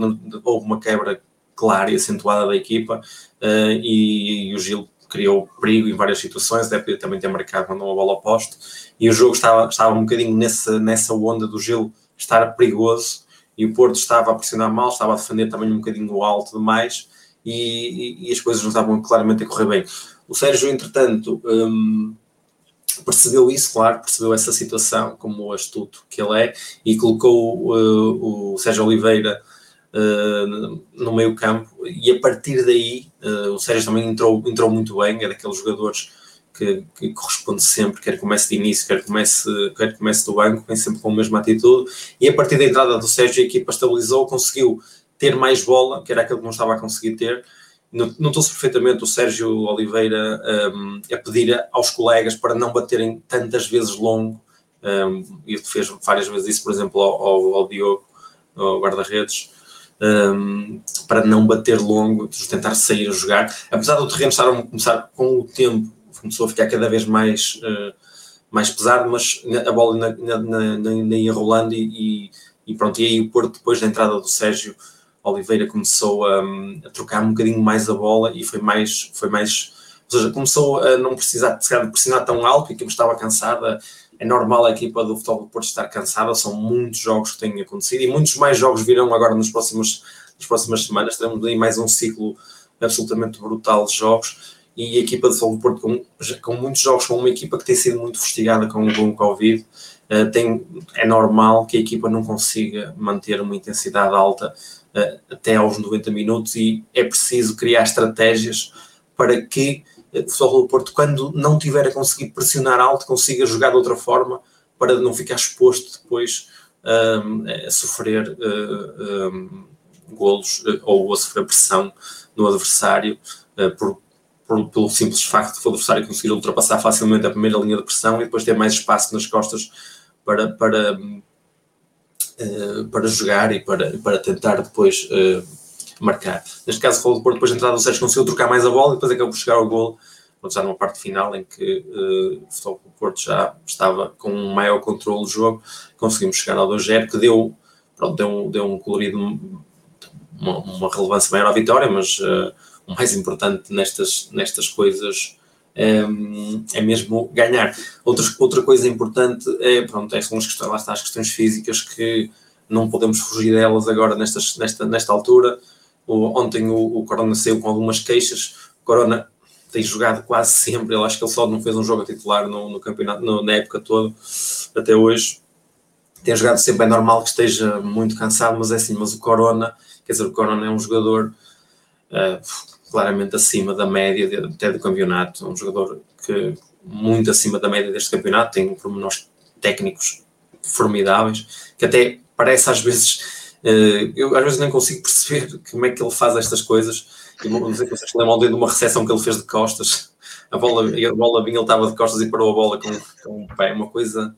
houve uma quebra clara e acentuada da equipa uh, e, e, o Gil criou perigo em várias situações, deve também ter marcado mandou uma bola ao poste e o jogo estava, estava um bocadinho nessa, nessa onda do Gil estar perigoso e o Porto estava a pressionar mal, estava a defender também um bocadinho alto demais e, e, e as coisas não estavam claramente a correr bem. O Sérgio, entretanto, um, percebeu isso, claro, percebeu essa situação como o astuto que ele é e colocou uh, o Sérgio Oliveira uh, no meio campo e a partir daí uh, o Sérgio também entrou, entrou muito bem, é daqueles jogadores que, que, corresponde sempre, quer comece de início, quer comece, quer comece do banco, vem sempre com a mesma atitude. E a partir da entrada do Sérgio a equipa estabilizou, conseguiu ter mais bola, que era aquilo que não estava a conseguir ter. Notou-se perfeitamente o Sérgio Oliveira um, a pedir aos colegas para não baterem tantas vezes longo, um, e fez várias vezes isso, por exemplo, ao, ao, ao Diogo, ao guarda-redes, um, para não bater longo, tentar sair a jogar. Apesar do terreno estar a começar com o tempo, começou a ficar cada vez mais, uh, mais pesado, mas a bola ainda ia rolando e, e, pronto, e aí o Porto, depois da entrada do Sérgio, Oliveira começou a, a, trocar um bocadinho mais a bola e foi mais, foi mais, ou seja, começou a não precisar de pressionar tão alto e que estava cansada. É normal a equipa do Futebol do Porto estar cansada, são muitos jogos que têm acontecido e muitos mais jogos virão agora nas próximas, nas próximas semanas. Teremos aí mais um ciclo absolutamente brutal de jogos e a equipa do Futebol Porto, com, com muitos jogos, com uma equipa que tem sido muito fustigada com, com o Covid, uh, tem, é normal que a equipa não consiga manter uma intensidade alta uh, até aos 90 minutos e é preciso criar estratégias para que uh, o Futebol do Porto, quando não tiver a conseguir pressionar alto, consiga jogar de outra forma para não ficar exposto depois a sofrer um, golos ou a sofrer pressão no adversário por, por, pelo simples facto de o adversário conseguir ultrapassar facilmente a primeira linha de pressão e depois ter mais espaço nas costas para, para, uh, para jogar e para, para tentar depois uh, marcar. Neste caso, o Futebol do Porto, depois de entrada, o Sérgio conseguiu trocar mais a bola e depois acabou por chegar ao gol, já numa parte final em que uh, o do Porto já estava com um maior controle do jogo, conseguimos chegar ao 2-0, que deu, pronto, deu, deu um colorido, uma, uma relevância maior à vitória, mas uh, o mais importante nestas, nestas coisas é, é mesmo ganhar. Outra, outra coisa importante é, pronto, é, são as questões, lá está, as questões físicas que não podemos fugir delas agora nestas, nesta, nesta altura. O, ontem o, o Corona saiu com algumas queixas. O Corona tem jogado quase sempre. Eu acho que ele só não fez um jogo a titular no, no campeonato, no, na época toda, até hoje. Tem jogado sempre, é normal que esteja muito cansado, mas é assim. Mas o Corona, quer dizer, o Corona é um jogador. Uh, claramente acima da média de, até do campeonato. É um jogador que muito acima da média deste campeonato, tem pormenores técnicos formidáveis, que até parece às vezes, uh, eu às vezes nem consigo perceber como é que ele faz estas coisas. Eu não sei se vocês lembram de uma recepção que ele fez de costas. A bola, a bola vinha, ele estava de costas e parou a bola com, com um pé, uma coisa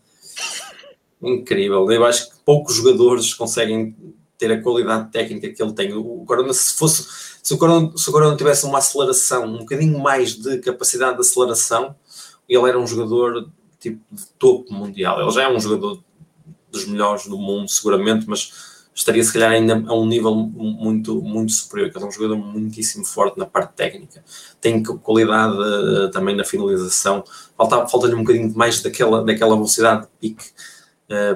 incrível. Eu acho que poucos jogadores conseguem ter a qualidade técnica que ele tem. O Corona, se fosse, se o Corona, se o Corona tivesse uma aceleração, um bocadinho mais de capacidade de aceleração, ele era um jogador tipo de topo mundial. Ele já é um jogador dos melhores do mundo, seguramente, mas estaria se calhar ainda a um nível muito, muito superior, é um jogador muitíssimo forte na parte técnica. Tem qualidade uh, também na finalização. Falta-lhe falta um bocadinho mais daquela, daquela velocidade de pique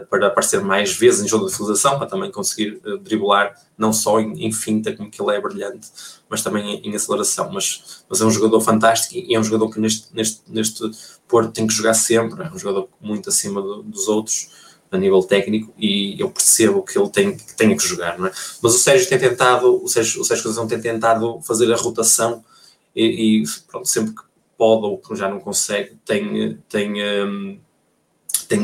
para aparecer mais vezes em jogo de finalização, para também conseguir uh, driblar, não só em, em, finta, como que ele é brilhante, mas também em, em, aceleração. Mas, mas é um jogador fantástico e é um jogador que neste, neste, neste Porto tem que jogar sempre, é um jogador muito acima do, dos outros a nível técnico e eu percebo que ele tem que, tem que jogar, não é? Mas o Sérgio tem tentado, o Sérgio, o Sérgio tem tentado fazer a rotação e, e pronto, sempre que pode ou que já não consegue, tem, tem um,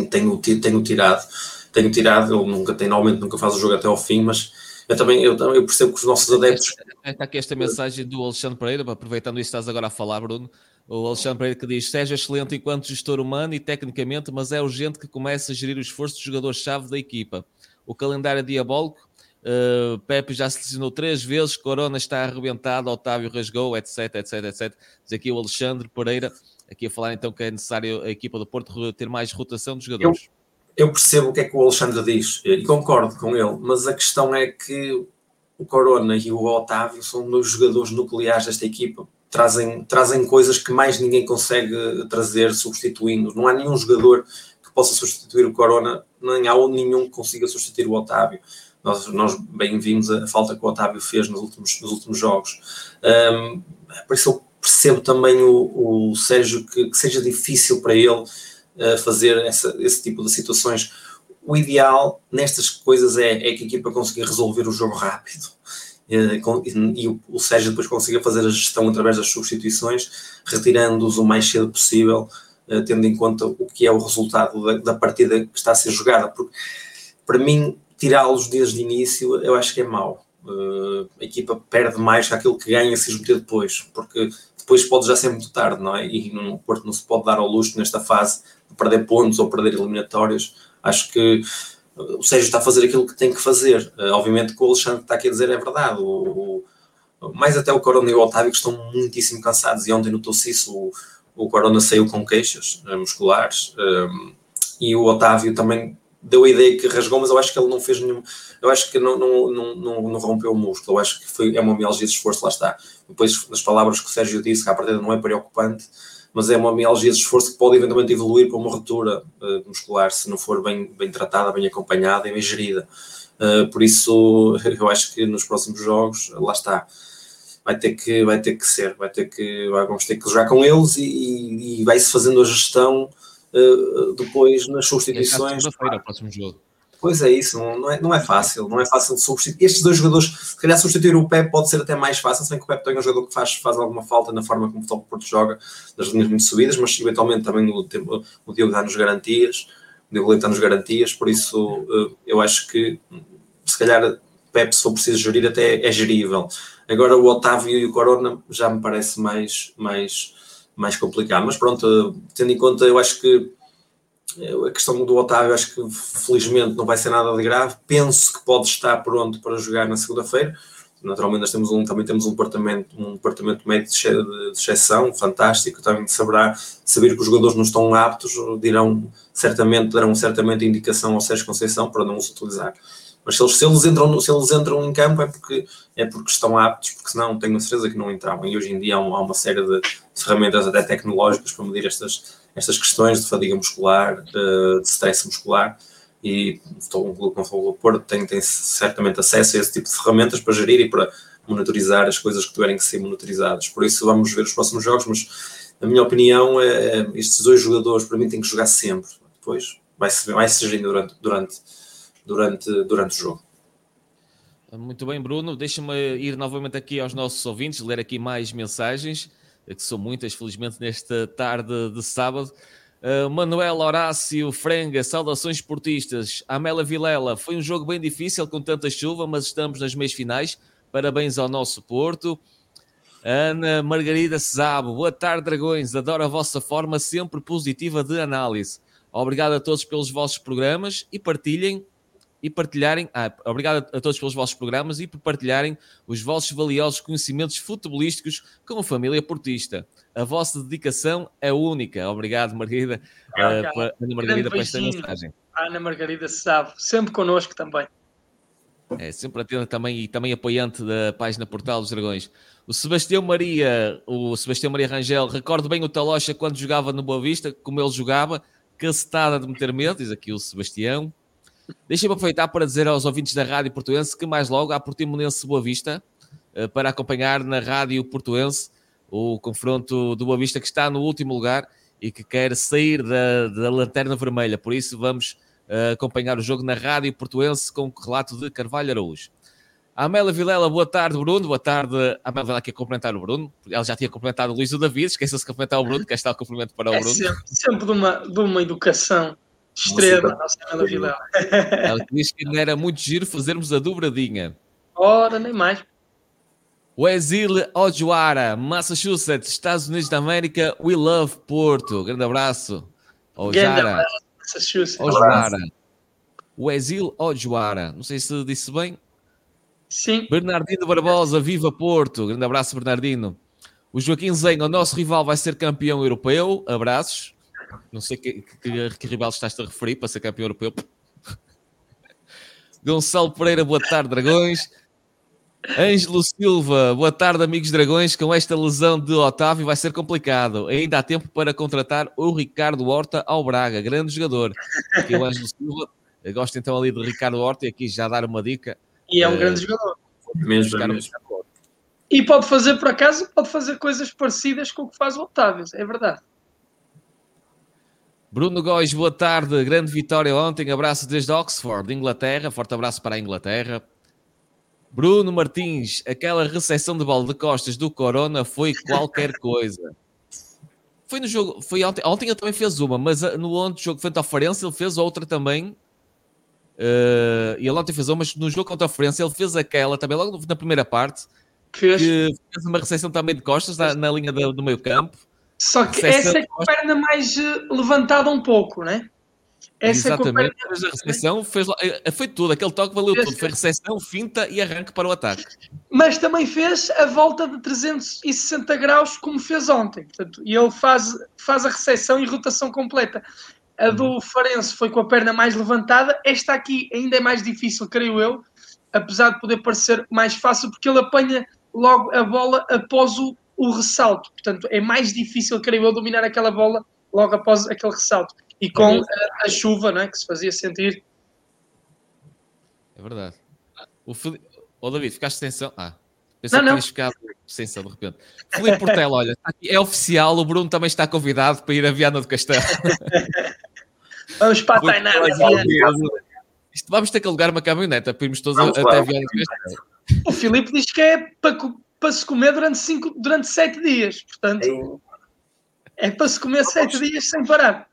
tenho, tenho, tenho tirado, tenho tirado, ele nunca tem, normalmente nunca faz o jogo até ao fim, mas eu também eu, eu percebo que os nossos adeptos. Está aqui esta mensagem do Alexandre Pereira, aproveitando isso que estás agora a falar, Bruno. O Alexandre Pereira que diz: Seja excelente enquanto gestor humano e tecnicamente, mas é urgente que comece a gerir o esforço do jogador-chave da equipa. O calendário é diabólico. Uh, Pepe já se lesionou três vezes, Corona está arrebentado, Otávio rasgou, etc, etc, etc. Diz aqui o Alexandre Pereira aqui a falar então que é necessário a equipa do Porto ter mais rotação de jogadores. Eu, eu percebo o que é que o Alexandre diz e concordo com ele, mas a questão é que o Corona e o Otávio são dois jogadores nucleares desta equipa. Trazem, trazem coisas que mais ninguém consegue trazer substituindo. Não há nenhum jogador que possa substituir o Corona, nem há nenhum que consiga substituir o Otávio. Nós, nós bem vimos a falta que o Otávio fez nos últimos, nos últimos jogos. Um, por isso eu percebo também o, o Sérgio que, que, seja difícil para ele uh, fazer essa, esse tipo de situações. O ideal nestas coisas é, é que a equipa consiga resolver o jogo rápido eh, e, o Sérgio depois consiga fazer a gestão através das substituições, retirando-os o mais cedo possível, eh, tendo em conta o que é o resultado da, da partida que está a ser jogada. Porque, para mim, tirá-los desde o início eu acho que é mau. A equipa perde mais que aquilo que ganha se os meter depois, porque depois pode já ser muito tarde, não é? E no Porto não se pode dar ao luxo nesta fase de perder pontos ou perder eliminatórios. Acho que o Sérgio está a fazer aquilo que tem que fazer. Uh, obviamente que o Alexandre está aqui a dizer é verdade. O, o, mais até o Corona e o Otávio que estão muitíssimo cansados e ontem notou-se isso. O, o Corona saiu com queixas uh, musculares um, e o Otávio também deu a ideia que rasgou, mas eu acho que ele não fez nenhum. Eu acho que não, não, não, não, não rompeu o músculo. Eu acho que foi, é uma mialgia de esforço, lá está. Depois das palavras que o Sérgio disse, que a partida não é preocupante mas é uma mialgia de esforço que pode eventualmente evoluir para uma ruptura uh, muscular se não for bem, bem tratada, bem acompanhada e bem gerida. Uh, por isso, eu acho que nos próximos jogos, lá está, vai ter que, vai ter que ser, vai ter que, vamos ter que jogar com eles e, e vai-se fazendo a gestão uh, depois nas substituições. É próximo jogo. Pois é isso, não é, não é fácil, não é fácil de substituir. Estes dois jogadores, se calhar substituir o Pep pode ser até mais fácil, sem que o Pep tenha um jogador que faz, faz alguma falta na forma como o Futebol Porto joga, das linhas muito subidas, mas eventualmente também o, o Diogo dá-nos garantias, o Diogo Leite dá-nos garantias, por isso eh, eu acho que se calhar Pep, se for preciso gerir, até é gerível. Agora o Otávio e o Corona já me parece mais, mais, mais complicado, mas pronto, tendo em conta, eu acho que a questão do Otávio, acho que felizmente não vai ser nada de grave. Penso que pode estar pronto para jogar na segunda-feira. Naturalmente, nós temos um, também temos um departamento, um departamento médico de, exceção, fantástico, também de saber, saber que os jogadores não estão aptos, dirão certamente, darão certamente indicação ao Sérgio Conceição para não os utilizar. Mas se eles, se eles, entram, se eles entram em campo é porque, é porque estão aptos, porque senão tenho a certeza que não entravam. E hoje em dia há, há uma série de, ferramentas até tecnológicas para medir estas, estas questões de fadiga muscular, de, de stress muscular, e um clube como o Porto tem, tem certamente acesso a esse tipo de ferramentas para gerir e para monitorizar as coisas que tiverem que ser monitorizadas. Por isso vamos ver os próximos jogos, mas na minha opinião, é, é estes dois jogadores para mim têm que jogar sempre. Depois vai-se vai -se gerindo durante, durante, durante, durante o jogo. Muito bem, Bruno. Deixa-me ir novamente aqui aos nossos ouvintes, ler aqui mais mensagens. É que são muitas, felizmente, nesta tarde de sábado. Uh, Manuel Horácio Frenga, saudações esportistas. Amela Vilela, foi um jogo bem difícil com tanta chuva, mas estamos nas meias finais. Parabéns ao nosso Porto. Ana Margarida Cesabo, boa tarde, Dragões. Adoro a vossa forma sempre positiva de análise. Obrigado a todos pelos vossos programas e partilhem e partilharem. Ah, obrigado a todos pelos vossos programas e por partilharem os vossos valiosos conhecimentos futebolísticos com a família portista. A vossa dedicação é única. Obrigado, Margarida, uh, Ana Margarida, por esta mensagem. A Ana Margarida sabe, sempre connosco também. É, sempre atenta também e também apoiante da página Portal dos Dragões. O Sebastião Maria, o Sebastião Maria Rangel, recordo bem o Talocha quando jogava no Boa Vista, como ele jogava, cacetada de meter medo, diz aqui o Sebastião. Deixem-me aproveitar para dizer aos ouvintes da Rádio Portuense que mais logo há Portimonense Boa Vista eh, para acompanhar na Rádio Portuense o confronto do Boa Vista que está no último lugar e que quer sair da, da lanterna vermelha. Por isso vamos uh, acompanhar o jogo na Rádio Portuense com o relato de Carvalho Araújo. Amélia Vilela, boa tarde, Bruno. Boa tarde. A Amélia Vilela quer cumprimentar o Bruno. Ela já tinha cumprimentado o Luís o David. Esqueça-se de cumprimentar o Bruno, que está o cumprimento para o é Bruno. Sempre, sempre de, uma, de uma educação Extrema, nossa Ana Vilela. Ela diz que não era muito giro fazermos a dobradinha. Ora, nem mais. O Exil Ojuara, Massachusetts, Estados Unidos da América, we love Porto. Grande abraço. Ojara. Massachusetts. Ojuara. O Exil Ojuara. Não sei se disse bem. Sim. Bernardino Barbosa, viva Porto. Grande abraço, Bernardino. O Joaquim Zenho, o nosso rival vai ser campeão europeu. Abraços. Não sei que, que, que rival estás a referir para ser campeão europeu. Gonçalo Pereira, boa tarde, Dragões. Ângelo Silva, boa tarde, amigos Dragões. Com esta lesão de Otávio vai ser complicado. Ainda há tempo para contratar o Ricardo Horta ao Braga, grande jogador. Aqui o Ângelo Silva, eu gosto então ali de Ricardo Horta e aqui já dar uma dica. E é um uh, grande jogador. Mesmo, mesmo. E pode fazer, por acaso, pode fazer coisas parecidas com o que faz o Otávio, é verdade. Bruno Góis, boa tarde. Grande vitória ontem. Abraço desde Oxford, Inglaterra. Forte abraço para a Inglaterra. Bruno Martins, aquela recepção de bola de costas do Corona foi qualquer coisa. Foi no jogo, foi ontem, ontem ele também fez uma, mas ah, no outro jogo frente ao Farense ele fez outra também. Uh, e ele ontem fez uma, mas no jogo contra o Farense ele fez aquela também logo na primeira parte. Fez. Que fez uma recepção também de costas na, na linha do, do meio campo. Só que essa é com a perna mais eh, levantada um pouco, né? Essa Exatamente, é a recepção fez, eh, foi tudo, aquele toque valeu fez, tudo, foi recepção, finta e arranque para o ataque. Mas também fez a volta de 360 graus como fez ontem, portanto, e ele faz, faz a recepção e rotação completa. A do uhum. Farense foi com a perna mais levantada, esta aqui ainda é mais difícil, creio eu, apesar de poder parecer mais fácil, porque ele apanha logo a bola após o, o ressalto. Portanto, é mais difícil, creio eu, dominar aquela bola logo após aquele ressalto. E com é a, a, chuva né, que se fazia sentir. É verdade. O Fili... oh, David, ficaste sem som? Ah, pensei não, que tinhas ficado sem som de repente. Filipe Portela, olha, é oficial, o Bruno também está convidado para ir a Viana do Castelo. Vamos para a Tainá. Vamos ter que alugar uma caminhoneta para irmos todos até a Viana do Castelo. O Filipe diz que é para para se comer durante, cinco, durante sete dias. Portanto, é para se comer sete dias sem parar.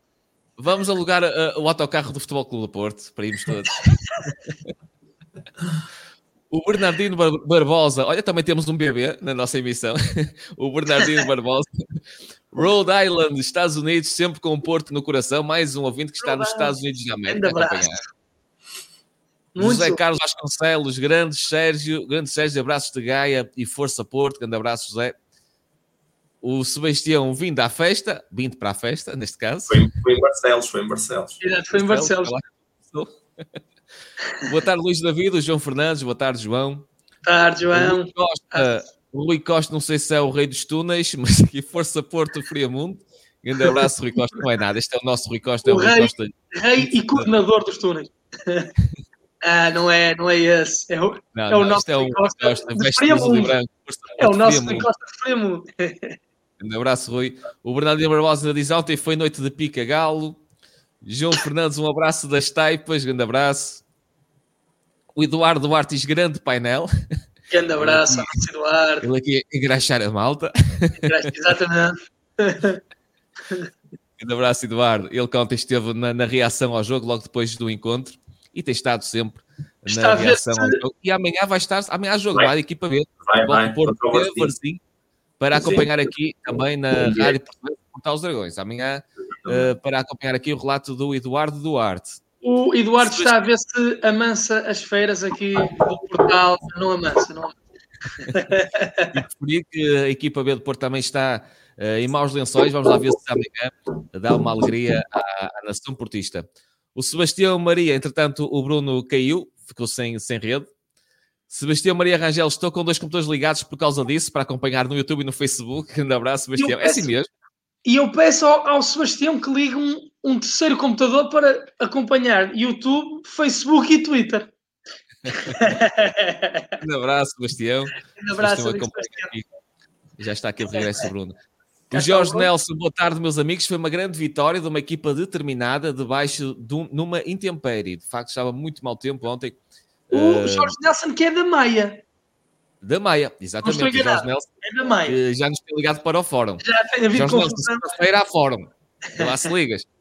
Vamos alugar uh, o autocarro do Futebol Clube do Porto para irmos todos. o Bernardino Bar Barbosa, olha, também temos um bebê na nossa emissão. o Bernardino Barbosa. Rhode Island, Estados Unidos, sempre com o Porto no coração. Mais um ouvinte que está nos Estados Unidos de América a acompanhar. Muito. José Carlos Vasconcelos, grande Sérgio, grande Sérgio, abraços de Gaia e Força Porto, grande abraço, José. O Sebastião vindo à festa, vindo para a festa, neste caso. Foi, foi em Barcelos, foi em Barcelos. Exato, foi em Barcelos. boa tarde, Luís David, o João Fernandes, boa tarde, João. Boa tarde, João. O Costa, Rui Costa, não sei se é o rei dos túneis, mas aqui Força Porto, Friamundo. Grande abraço, Rui Costa. Não é nada, este é o nosso Rui Costa. O, é o rei, Costa. rei e coordenador dos túneis. Ah, não é, não é esse. É o, não, é o não, nosso é o, Costa de Friamundo. É o nosso Rui Costa de Friamundo. Um abraço, Rui. O Bernardino Barbosa diz ontem foi noite de pica galo. João Fernandes, um abraço das taipas, grande abraço. O Eduardo diz grande painel. Grande abraço, Eduardo. Ele aqui engraxar a malta. Exatamente. grande abraço, Eduardo. Ele que ontem esteve na, na reação ao jogo, logo depois do encontro e tem estado sempre Está na reação ao jogo. E amanhã vai estar, amanhã há jogo, vai, vai equipa B, vai, vai, Porto Varzim, para acompanhar aqui também na Rádio Portuguesa Portal os Dragões. Amanhã uh, para acompanhar aqui o relato do Eduardo Duarte. O Eduardo está a ver se amansa as feiras aqui do portal. Não amansa, não e preferi que a equipa B do Porto também está uh, em maus lençóis. Vamos lá ver se amanhã dá uma alegria à, à nação portista. O Sebastião Maria, entretanto, o Bruno caiu, ficou sem, sem rede. Sebastião Maria Rangel, estou com dois computadores ligados por causa disso, para acompanhar no YouTube e no Facebook. Grande abraço, Sebastião. Peço, é assim mesmo. E eu peço ao, ao Sebastião que ligue um, um, terceiro computador para acompanhar YouTube, Facebook e Twitter. Grande abraço, Sebastião. Grande abraço, Sebastião. Já está aqui o regresso, Bruno. O Jorge Nelson, boa tarde, meus amigos. Foi uma grande vitória de uma equipa determinada debaixo de um, numa intempérie. De facto, estava muito mau tempo ontem. O uh, Jorge Nelson, que é da Maia. Da Maia, exatamente. O Jorge Nelson, é da Maia. já nos tem ligado para o fórum. Já tem havido Jorge Nelson, sexta-feira fórum. Lá se ligas.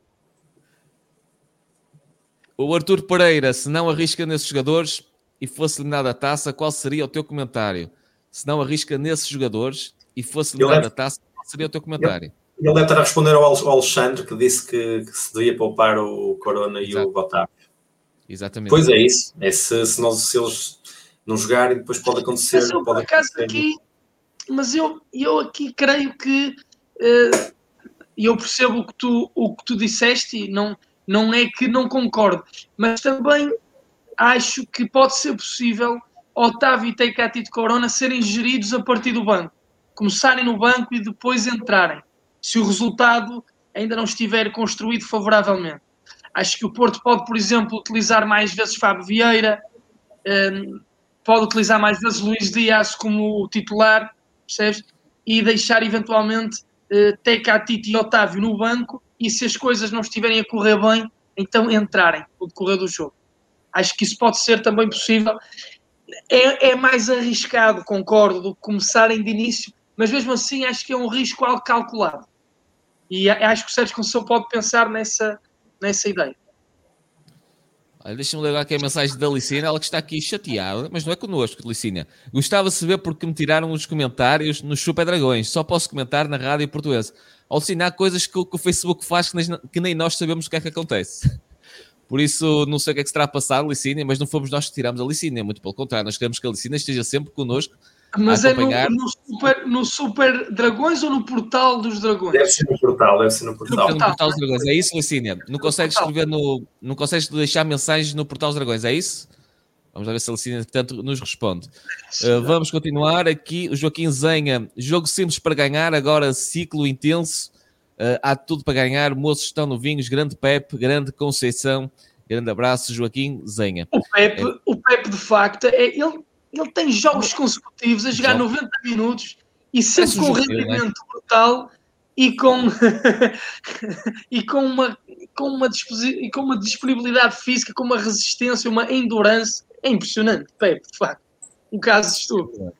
O Arthur Pereira, se não arrisca nesses jogadores e fosse eliminado a taça, qual seria o teu comentário? Se não arrisca nesses jogadores e fosse eliminado a taça, seria o teu comentário? Ele, deve estar a responder ao Alexandre que disse que, que se devia poupar o Corona Exato. e o Otávio. Exatamente. Pois é isso. É se, se, nós, se eles não jogarem, depois pode acontecer. Mas eu, pode acontecer. Aqui, mas eu, eu aqui creio que uh, eu percebo o que tu, o que tu disseste e não, não é que não concordo, mas também acho que pode ser possível Otávio e Teicati de Corona serem geridos a partir do banco começarem no banco e depois entrarem, se o resultado ainda não estiver construído favoravelmente. Acho que o Porto pode, por exemplo, utilizar mais vezes Fábio Vieira, um, pode utilizar mais vezes Luís Dias como titular, percebes? E deixar eventualmente uh, Teca, Tite e Otávio no banco e se as coisas não estiverem a correr bem, então entrarem no decorrer do jogo. Acho que isso pode ser também possível. É, é mais arriscado, concordo, do que começarem de início, mas mesmo assim acho que é um risco algo calculado. E acho que o Sérgio Conceição pode pensar nessa, nessa ideia. Deixa-me ler aqui a mensagem da Licina, ela que está aqui chateada, mas não é connosco, Licina. Gostava de saber porque me tiraram os comentários no Chupa Dragões. Só posso comentar na rádio portuguesa. Licina, há coisas que, que, o Facebook faz que nem, que nem, nós sabemos o que é que acontece. Por isso, não sei o que é que se terá passado, Licina, mas não fomos nós que tiramos a Licina, muito pelo contrário, nós queremos que a Licina esteja sempre connosco mas é no, no, super, no Super Dragões ou no Portal dos Dragões? Deve ser no Portal, deve ser no Portal. No, Portal dos Dragões, é isso, Licínia? Não consegues escrever no. Não consegues deixar mensagens no Portal dos Dragões, é isso? Vamos ver se a Licínia, portanto, nos responde. Uh, vamos continuar aqui. O Joaquim Zenha, jogo simples para ganhar, agora ciclo intenso. Uh, há tudo para ganhar. Moços estão novinhos, grande Pepe, grande Conceição. Grande abraço, Joaquim Zenha. O Pepe, é. o Pepe de facto, é, ele ele tem jogos consecutivos a jogar 90 minutos e sempre com um é? rendimento brutal e com, e com, uma, com, uma e com uma disponibilidade física, com uma resistência, uma endurance. É impressionante, Pepe, de facto. Um caso estudo.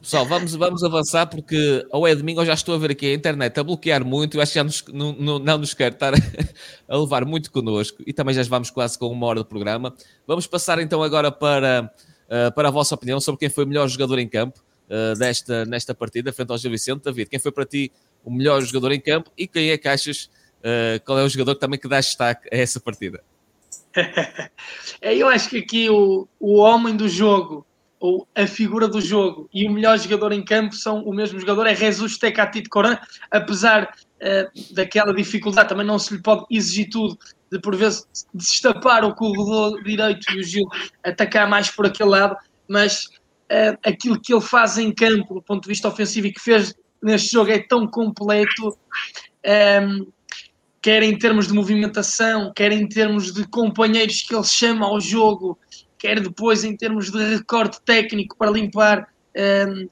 Pessoal, vamos, vamos avançar porque ou é domingo ou já estou a ver aqui a internet a bloquear muito. Eu acho que já nos, não, não, não nos quer estar a levar muito connosco e também já vamos quase com uma hora de programa. Vamos passar então agora para uh, para a vossa opinião sobre quem foi o melhor jogador em campo uh, desta, nesta partida, frente ao Gil Vicente. David, quem foi para ti o melhor jogador em campo e quem é que achas, uh, qual é o jogador também que dá destaque a essa partida? É, eu acho que aqui o, o homem do jogo, ou a figura do jogo e o melhor jogador em campo são o mesmo jogador, é Jesus Tecatito Coran, apesar uh, daquela dificuldade, também não se lhe pode exigir tudo, de por vezes destapar o corredor direito e o Gil atacar mais por aquele lado, mas uh, aquilo que ele faz em campo do ponto de vista ofensivo e que fez neste jogo é tão completo, um, ehm, quer em termos de movimentação, quer em termos de companheiros que ele chama ao jogo, quer depois em termos de recorte técnico para limpar um, ehm,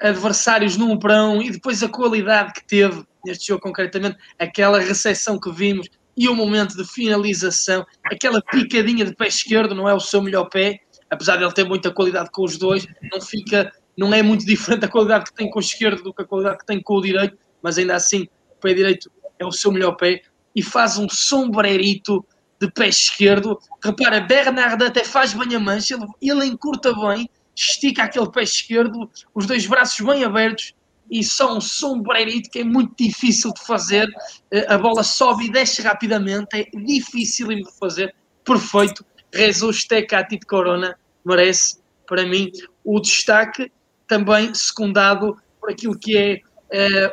adversários num para um e depois a qualidade que teve neste jogo concretamente, aquela recepção que vimos, e o momento de finalização, aquela picadinha de pé esquerdo, não é o seu melhor pé, apesar de ele ter muita qualidade com os dois, não fica, não é muito diferente a qualidade que tem com o esquerdo do que a qualidade que tem com o direito, mas ainda assim o pé direito é o seu melhor pé e faz um sombrerito de pé esquerdo. Repara, Bernard até faz bem a mancha, ele, ele encurta bem, estica aquele pé esquerdo, os dois braços bem abertos e só um sombrerito que é muito difícil de fazer. Eh, a bola sobe e desce rapidamente, é difícil de fazer. Perfeito. Jesus Tecatito Corona merece, para mim, o destaque, também secundado por aquilo que é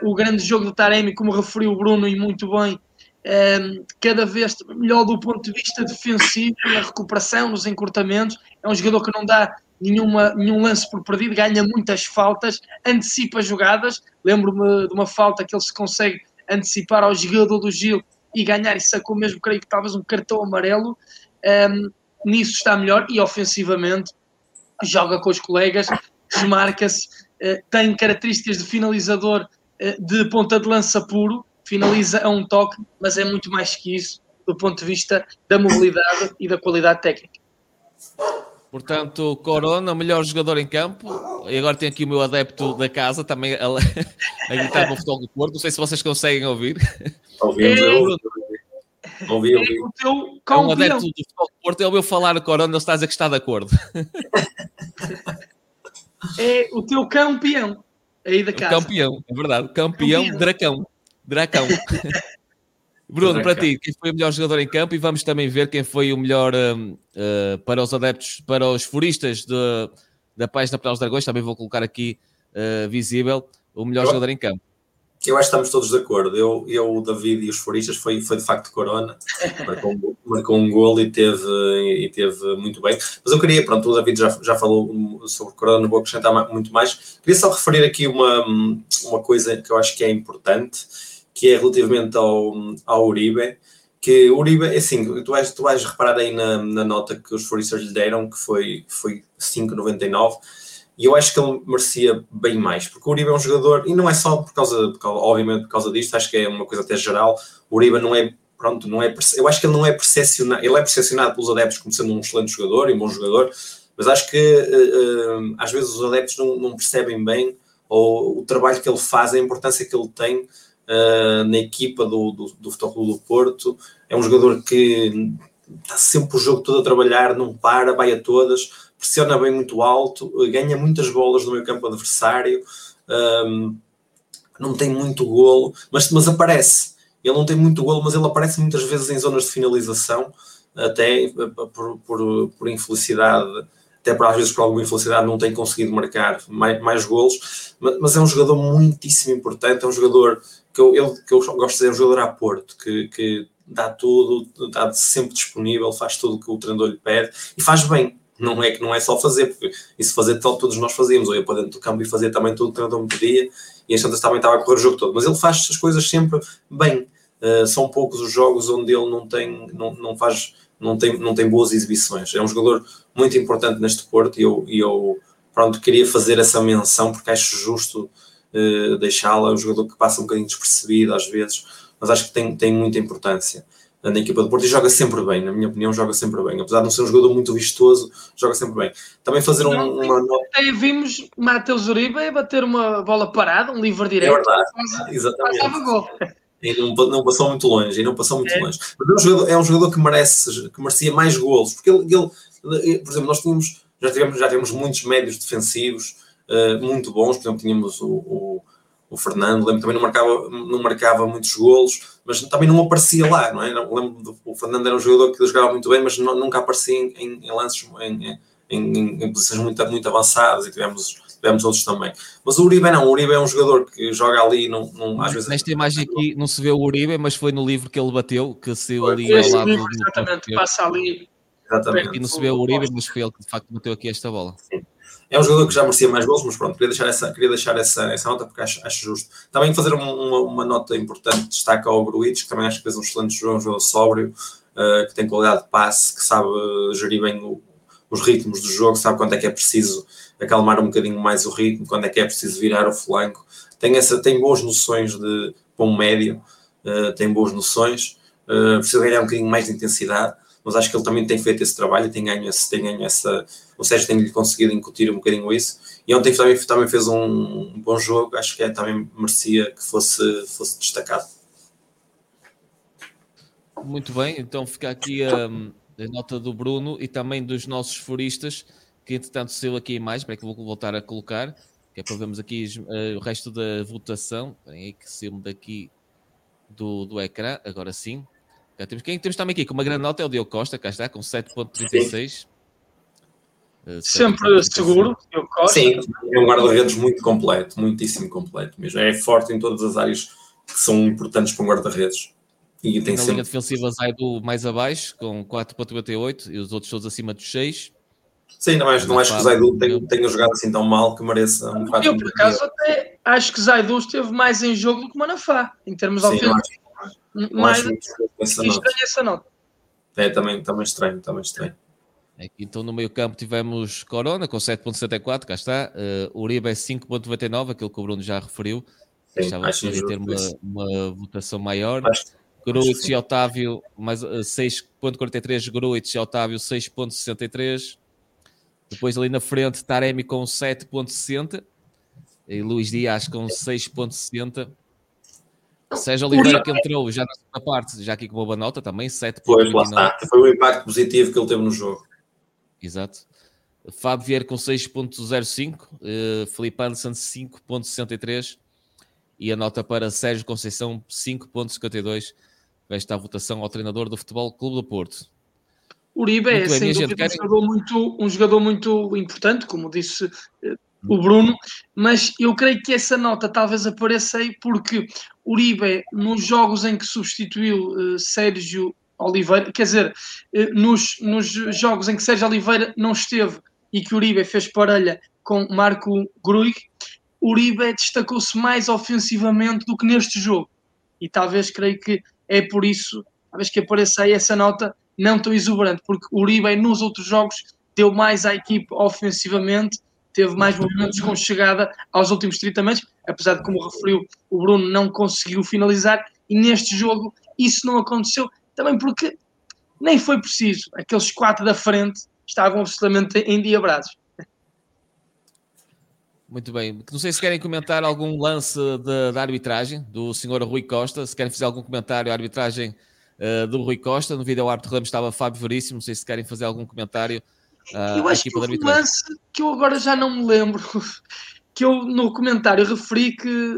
uh, o grande jogo do Taremi, como referiu o Bruno e muito bem, um, cada vez melhor do ponto de vista defensivo, na recuperação, nos encurtamentos. É um jogador que não dá nenhuma, nenhum lance por perdido, ganha muitas faltas, antecipa jogadas. Lembro-me de uma falta que ele se consegue antecipar ao jogador do Gil e ganhar e sacou mesmo, creio que talvez um cartão amarelo. Um, nisso está melhor e ofensivamente joga com os colegas, desmarca-se, uh, tem características de finalizador uh, de ponta de lança puro, finaliza a um toque, mas é muito mais que isso do ponto de vista da mobilidade e da qualidade técnica. Portanto, Corona, o melhor jogador em campo. E agora tem aqui o meu adepto da casa também a, a gritar no futebol do Porto. Não sei se vocês conseguem ouvir. Ouvimos, é, ouvi, ouvi. É o teu é um adepto do futebol do Porto. Ele ouviu falar o Corona, ele está a dizer que está de acordo. É o teu campeão aí da casa. O campeão, é verdade. Campeão, campeão. Dracão. Dracão. Bruno, para ti, quem foi o melhor jogador em campo? E vamos também ver quem foi o melhor uh, uh, para os adeptos, para os furistas de, da página para os Dragões. Também vou colocar aqui uh, visível o melhor eu, jogador em campo. Eu acho que estamos todos de acordo. Eu, eu o David e os furistas foi, foi de facto Corona, marcou, marcou um gol e teve, e teve muito bem. Mas eu queria, pronto, o David já, já falou sobre Corona, não vou acrescentar muito mais. Queria só referir aqui uma, uma coisa que eu acho que é importante que é relativamente ao, ao Uribe, que Uribe, é assim, tu vais, tu vais reparar aí na, na nota que os foristas lhe deram, que foi, foi 5,99, e eu acho que ele merecia bem mais, porque o Uribe é um jogador, e não é só por causa, por causa, obviamente, por causa disto, acho que é uma coisa até geral. O Uribe não é, pronto, não é, eu acho que ele não é percepcionado, ele é percepcionado pelos adeptos como sendo um excelente jogador e um bom jogador, mas acho que uh, uh, às vezes os adeptos não, não, percebem bem ou o trabalho que ele faz, a importância que ele tem uh, na equipa do, do, do Futebol do Porto. É um jogador que está sempre o jogo todo a trabalhar, não para, vai a todas pressiona bem muito alto, ganha muitas bolas no meio campo adversário, um, não tem muito golo, mas, mas aparece. Ele não tem muito golo, mas ele aparece muitas vezes em zonas de finalização, até eh, por, por, por infelicidade, até por, às vezes por alguma infelicidade não tem conseguido marcar mais, mais golos, mas, é um jogador muitíssimo importante, é um jogador que eu, ele, que eu gosto de dizer, é um jogador a Porto, que, que dá tudo, está sempre disponível, faz tudo o que o treinador lhe pede e faz bem não é que não é só fazer, porque isso fazer todos nós fazíamos, ou ia para dentro do campo e fazia também tudo o treinador me pedia, e a Santos também estava a correr o jogo todo, mas ele faz as coisas sempre bem. Uh, são poucos os jogos onde ele não tem, não, não faz, não tem, não tem boas exibições. É um jogador muito importante neste Porto e eu, eu pronto, queria fazer essa menção porque acho justo uh, deixá-la. É um jogador que passa um bocadinho despercebido às vezes, mas acho que tem, tem muita importância na equipa do Porto e joga sempre bem, na minha opinião, joga sempre bem. Apesar de não ser um jogador muito vistoso, joga sempre bem. Também fazer um, uma nota. Vimos Matheus Uribe bater uma bola parada, um livre direto. É verdade, exatamente. Gol. E não, não, passou muito longe, e não passou muito é. longe. Mas é um, jogador, é um jogador que merece, que merecia mais golos, porque ele, ele por exemplo, nós tínhamos, já tivemos, já tivemos muitos médios defensivos uh, muito bons, por exemplo, tínhamos o, o o Fernando, lembro também não marcava, não marcava muitos golos, mas também não aparecia lá, não é? Lembro do, o Fernando era um jogador que jogava muito bem, mas não, nunca aparecia em, em lances, em, em, em, posições muito, muito avançadas e tivemos, tivemos outros também. Mas o Uribe não, o Uribe é um jogador que joga ali, não, não, às vezes... Nesta imagem aqui não se vê o Uribe, mas foi no livro que ele bateu, que saiu ali ao lado livro, do... Exatamente, passa ali... Exatamente. Aqui não se vê o Uribe, mas foi ele que de facto bateu aqui esta bola. Sim. É um jogador que já merecia mais gols, mas pronto, queria deixar essa, queria deixar essa, essa nota porque acho, acho justo. Também fazer uma, uma, nota importante, destaca ao Gruitch, que também acho que fez um excelente jogo, um jogador sóbrio, uh, que tem qualidade de passe, que sabe gerir bem o, os ritmos do jogo, sabe quando é que é preciso acalmar um bocadinho mais o ritmo, quando é que é preciso virar o flanco. Tem, essa, tem boas noções de bom médio, uh, tem boas noções, uh, precisa ganhar um bocadinho mais de intensidade mas acho que ele também tem feito esse trabalho e tem ganho, esse, tem ganho essa. O Sérgio tem-lhe conseguido incutir um bocadinho isso. E ontem também, também fez um, bom jogo, acho que é, também merecia que fosse, fosse destacado. Muito bem, então fica aqui a, a, nota do Bruno e também dos nossos foristas, que entretanto saiu aqui mais, para que vou voltar a colocar, que é para vermos aqui uh, o resto da votação. Esperem aí que saiu daqui do, do ecrã, agora sim. Já temos, quem temos também aqui com uma grande nota é o Diogo Costa, cá está, com 7.36. Uh, Sempre seguro, Diogo Costa. Sim, é um guarda-redes muito completo, muitíssimo completo mesmo. É forte em todas as áreas que são importantes para um guarda-redes. E tem Na sempre... linha defensiva Zaidu mais abaixo, com 4.88 e os outros todos acima dos 6. Sim, não acho, não acho que o Zaidu tenha, tenha, jogado assim tão mal que mereça um 4 Eu, por acaso, até acho que Zaidu esteve mais em jogo do que Manafá, em termos ofensivos. Mas estranho essa nota. É, também, também estranho, também estranho. Aqui, então no meio campo tivemos Corona com 7.74, cá está. Uh, Uribe é 5.99, aquilo que o Bruno já referiu. Achava que poderia ter uma, uma, votação maior. Gruitch e Otávio, mais, uh, 6.43, Gruitch e Otávio 6.63. Depois ali na frente, Taremi com 7.60 e Luís Dias com 6.60. Sérgio Oliveira que entrou já na segunda parte, já aqui com uma boa nota também, 7 Pois, lá está. Foi o impacto positivo que ele teve no jogo. Exato. Fábio Vieira com 6.05, uh, Felipe Anderson 5.63 e a nota para Sérgio Conceição 5.52. Esta a votação ao treinador do Futebol Clube do Porto. Uribe é, sem dúvida, um, jogador muito, um jogador muito importante, como disse eh, o Bruno, mas eu creio que essa nota talvez apareça aí porque Uribe, nos jogos em que substituiu uh, Sérgio Oliveira, quer dizer, uh, nos, nos jogos em que Sérgio Oliveira não esteve e que Uribe fez parelha com Marco Gruig, Uribe destacou-se mais ofensivamente do que neste jogo. E talvez creio que é por isso, talvez que apareça aí essa nota não tão exuberante, porque Uribe nos outros jogos deu mais à equipe ofensivamente teve mais movimentos com chegada aos últimos 30 metros, apesar de, como referiu, o Bruno não conseguiu finalizar, e neste jogo isso não aconteceu, também porque nem foi preciso, aqueles quatro da frente estavam absolutamente endiabrados. Muito bem. Não sei se querem comentar algum lance da arbitragem do senhor Rui Costa, se querem fazer algum comentário à arbitragem uh, do Rui Costa. No vídeo árbitro Ramos estava Fábio Veríssimo, não sei se querem fazer algum comentário uh, eu acho que um lance que eu agora já não me lembro, que eu no comentário referi que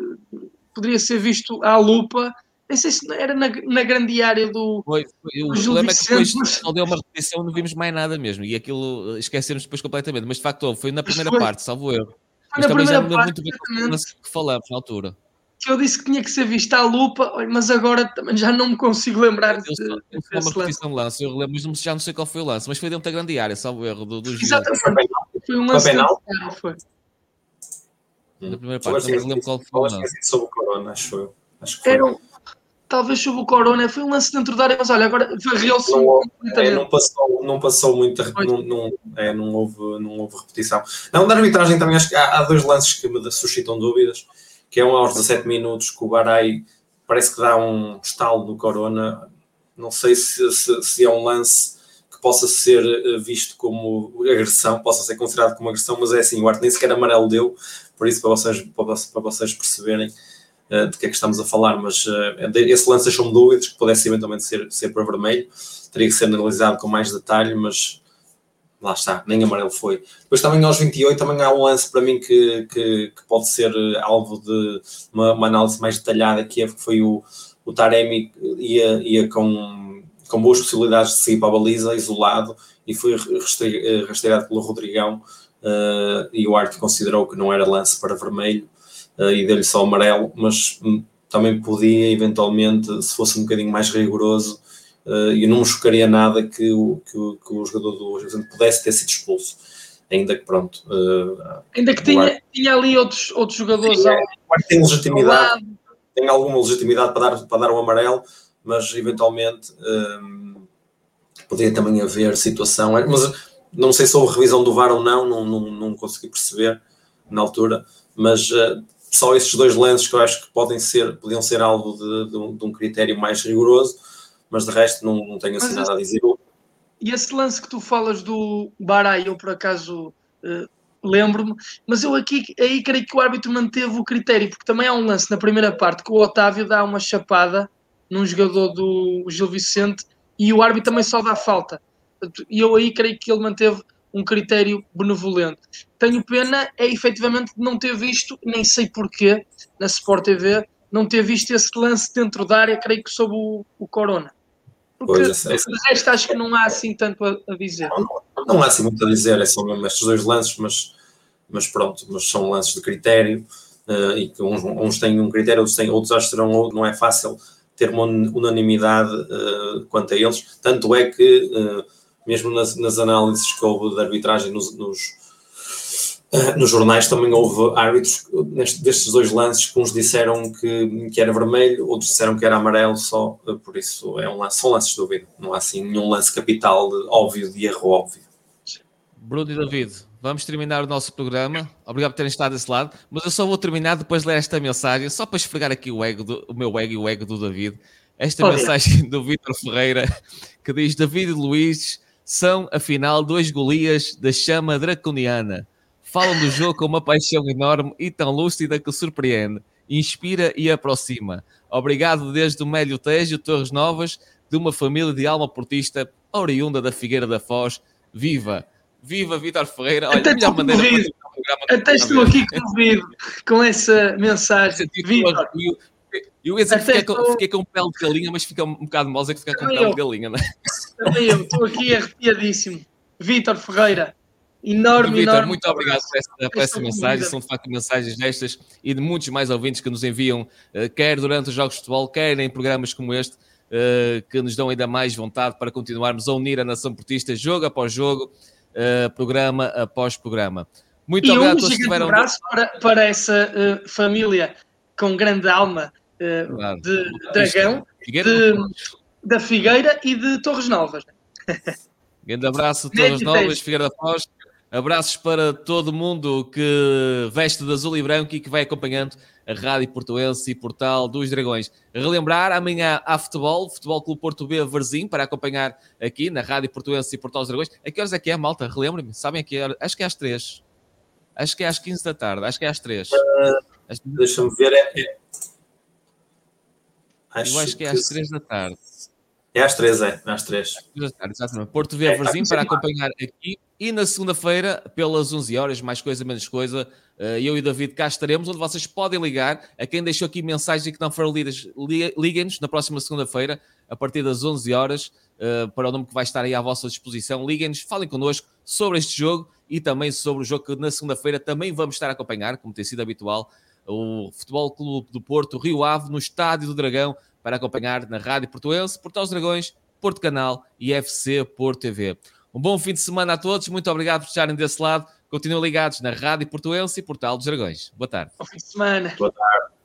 poderia ser visto à lupa. Nem sei se era na, na grande área do. Foi, foi. O problema é que depois não deu uma repetição, não vimos mais nada mesmo. E aquilo esquecemos depois completamente. Mas de facto, foi na primeira parte, salvo erro. Mas também já me lembro muito bem que falamos na altura. Que eu disse que tinha que ser visto à lupa, mas agora também já não me consigo lembrar eu, de, eu, eu uma repetição de lance, eu lembro, mas já não sei qual foi o lance, mas foi dentro da grande área, salvo erro do, do Exatamente, foi um lance penal? foi. Na primeira parte, não me lembro qual foi o lance. Sobre o Corona, acho eu. Acho que foi. Era um, talvez sobre o Corona, foi um lance dentro da área, mas olha, agora varreu-se é, não, passou, não passou muito, não, não, é, não, houve, não houve repetição. Não, na arbitragem também acho que há, há, dois lances que me suscitam dúvidas, que é um aos 17 minutos que o Barai parece que dá um estalo do Corona, não sei se, se, se é um lance que possa ser eh, visto como agressão, possa ser considerado como agressão, mas é assim, o Arte nem sequer amarelo deu, por isso para vocês, para vocês perceberem, eh, de que é que estamos a falar, mas uh, esse lance deixou-me dúvidas que pudesse eventualmente ser, ser para vermelho, teria que ser analisado com mais detalhe, mas lá está, nem amarelo foi. Depois também aos 28 também há um lance para mim que, que, que pode ser eh, alvo de uma, uma, análise mais detalhada, que é, foi o, o Taremi ia, ia com, com boas possibilidades de sair para a baliza, isolado, e foi rastreado pelo Rodrigão, uh, e o Arte considerou que não era lance para vermelho, uh, e deu-lhe só amarelo, mas hum, também podia eventualmente, se fosse um bocadinho mais rigoroso, e não me chocaria nada que o, que o, que o jogador do Hoje pudesse ter sido expulso. Ainda que pronto. Uh, Ainda que tinha, tinha ali outros, outros jogadores. Tinha, tem legitimidade, tem alguma legitimidade para dar, para dar um amarelo, mas eventualmente um, poderia também haver situação. Mas não sei se houve revisão do VAR ou não, não, não, não consegui perceber na altura, mas uh, só esses dois lances que eu acho que podem ser, podiam ser alvo de, de, um, de um, critério mais rigoroso, mas de resto não, não tenho assim mas nada a dizer. E esse lance que tu falas do Barai, eu por acaso uh, lembro-me, mas eu aqui aí creio que o árbitro manteve o critério, porque também há um lance na primeira parte que o Otávio dá uma chapada num jogador do Gil Vicente e o árbitro também só dá falta. E eu aí creio que ele manteve um critério benevolente. Tenho pena é efetivamente não ter visto, nem sei porquê, na Sport TV, não ter visto esse lance dentro da área, creio que sob o, o Corona. Porque pois, é, de resto acho que não há assim tanto a, dizer. Não, não, não, há assim muito a dizer, é só mesmo estes dois lances, mas, mas pronto, mas são lances de critério, uh, e que uns, uns, têm um critério, outros, têm, outros acho que terão outro, não é fácil ter uma unanimidade uh, quanto a eles, tanto é que uh, mesmo nas, nas análises que houve de arbitragem nos, nos, uh, nos jornais, também houve árbitros neste, destes dois lances que uns disseram que, que era vermelho, outros disseram que era amarelo só, uh, por isso é um lance, são lances de dúvida, não há assim nenhum lance capital de, óbvio, de erro óbvio. Bruno e David, vamos terminar o nosso programa. Obrigado por terem estado desse lado, mas eu só vou terminar depois de ler esta mensagem, só para esfregar aqui o, ego do, o meu ego e o ego do David. Esta oh, mensagem do Vitor Ferreira que diz: David Luiz são, afinal, dois Golias da chama draconiana. Falam do jogo com uma paixão enorme e tão lúcida que surpreende, inspira e aproxima. Obrigado desde o Mélio Tejo, Torres Novas, de uma família de alma portista, oriunda da Figueira da Foz. Viva! Viva Vitor Ferreira! Olha, Até melhor maneira Até estou aqui comovido com essa mensagem. Viva! Eu ia dizer que fiquei, com, fiquei com pele de galinha, mas fica um, bocado mosa que ficar com pele de galinha, não é? Também eu, estou aqui arrepiadíssimo. Vítor Ferreira, enorme, Vitor, enorme. muito obrigado por essa, por essa mensagem. São de facto mensagens destas e de muitos mais ouvintes que nos enviam, uh, quer durante os jogos de futebol, quer em programas como este, uh, que nos dão ainda mais vontade para continuarmos a unir a nação portista, jogo após jogo, uh, programa após programa. Muito e obrigado um a todos que estiveram. Um abraço para, para essa família com grande alma claro. de Dragão, de, da Figueira e de Torres Novas. Grande abraço, Torres Novas, Figueira da Foz. Abraços para todo mundo que veste de azul e branco e que vai acompanhando a Rádio Portuense e Portal dos Dragões. Relembrar, amanhã há futebol, Futebol Clube Porto B Varzim, para acompanhar aqui na Rádio Portuense e Portal dos Dragões. A que horas é que é, malta? Relembrem-me, sabem a que hora? Acho que é às três. Acho que é às 15 da tarde, acho que é às três. Uh, Deixa-me ver, é. Acho, acho que é às três da tarde. É às três, é. Às três. Exatamente. Porto V é, Varzim para acompanhar aqui. E na segunda-feira, pelas 11 horas, mais coisa, menos coisa, eh, eu e o David cá estaremos, onde vocês podem ligar. A quem deixou aqui mensagens e que não foram lidas, liguem-nos na próxima segunda-feira, a partir das 11 horas, eh, para o nome que vai estar aí à vossa disposição. Liguem-nos, falem connosco sobre este jogo e também sobre o jogo que na segunda-feira também vamos estar a acompanhar, como tem sido habitual, o Futebol Clube do Porto, Rio Ave, no Estádio do Dragão, para acompanhar na Rádio Portuense, Portal dos Dragões, Porto Canal e FC Porto TV. Um bom fim de semana a todos, muito obrigado por estarem desse lado. Continuem ligados na Rádio Portuense e Portal dos Dragões. Boa tarde. Bom fim de semana. Boa tarde.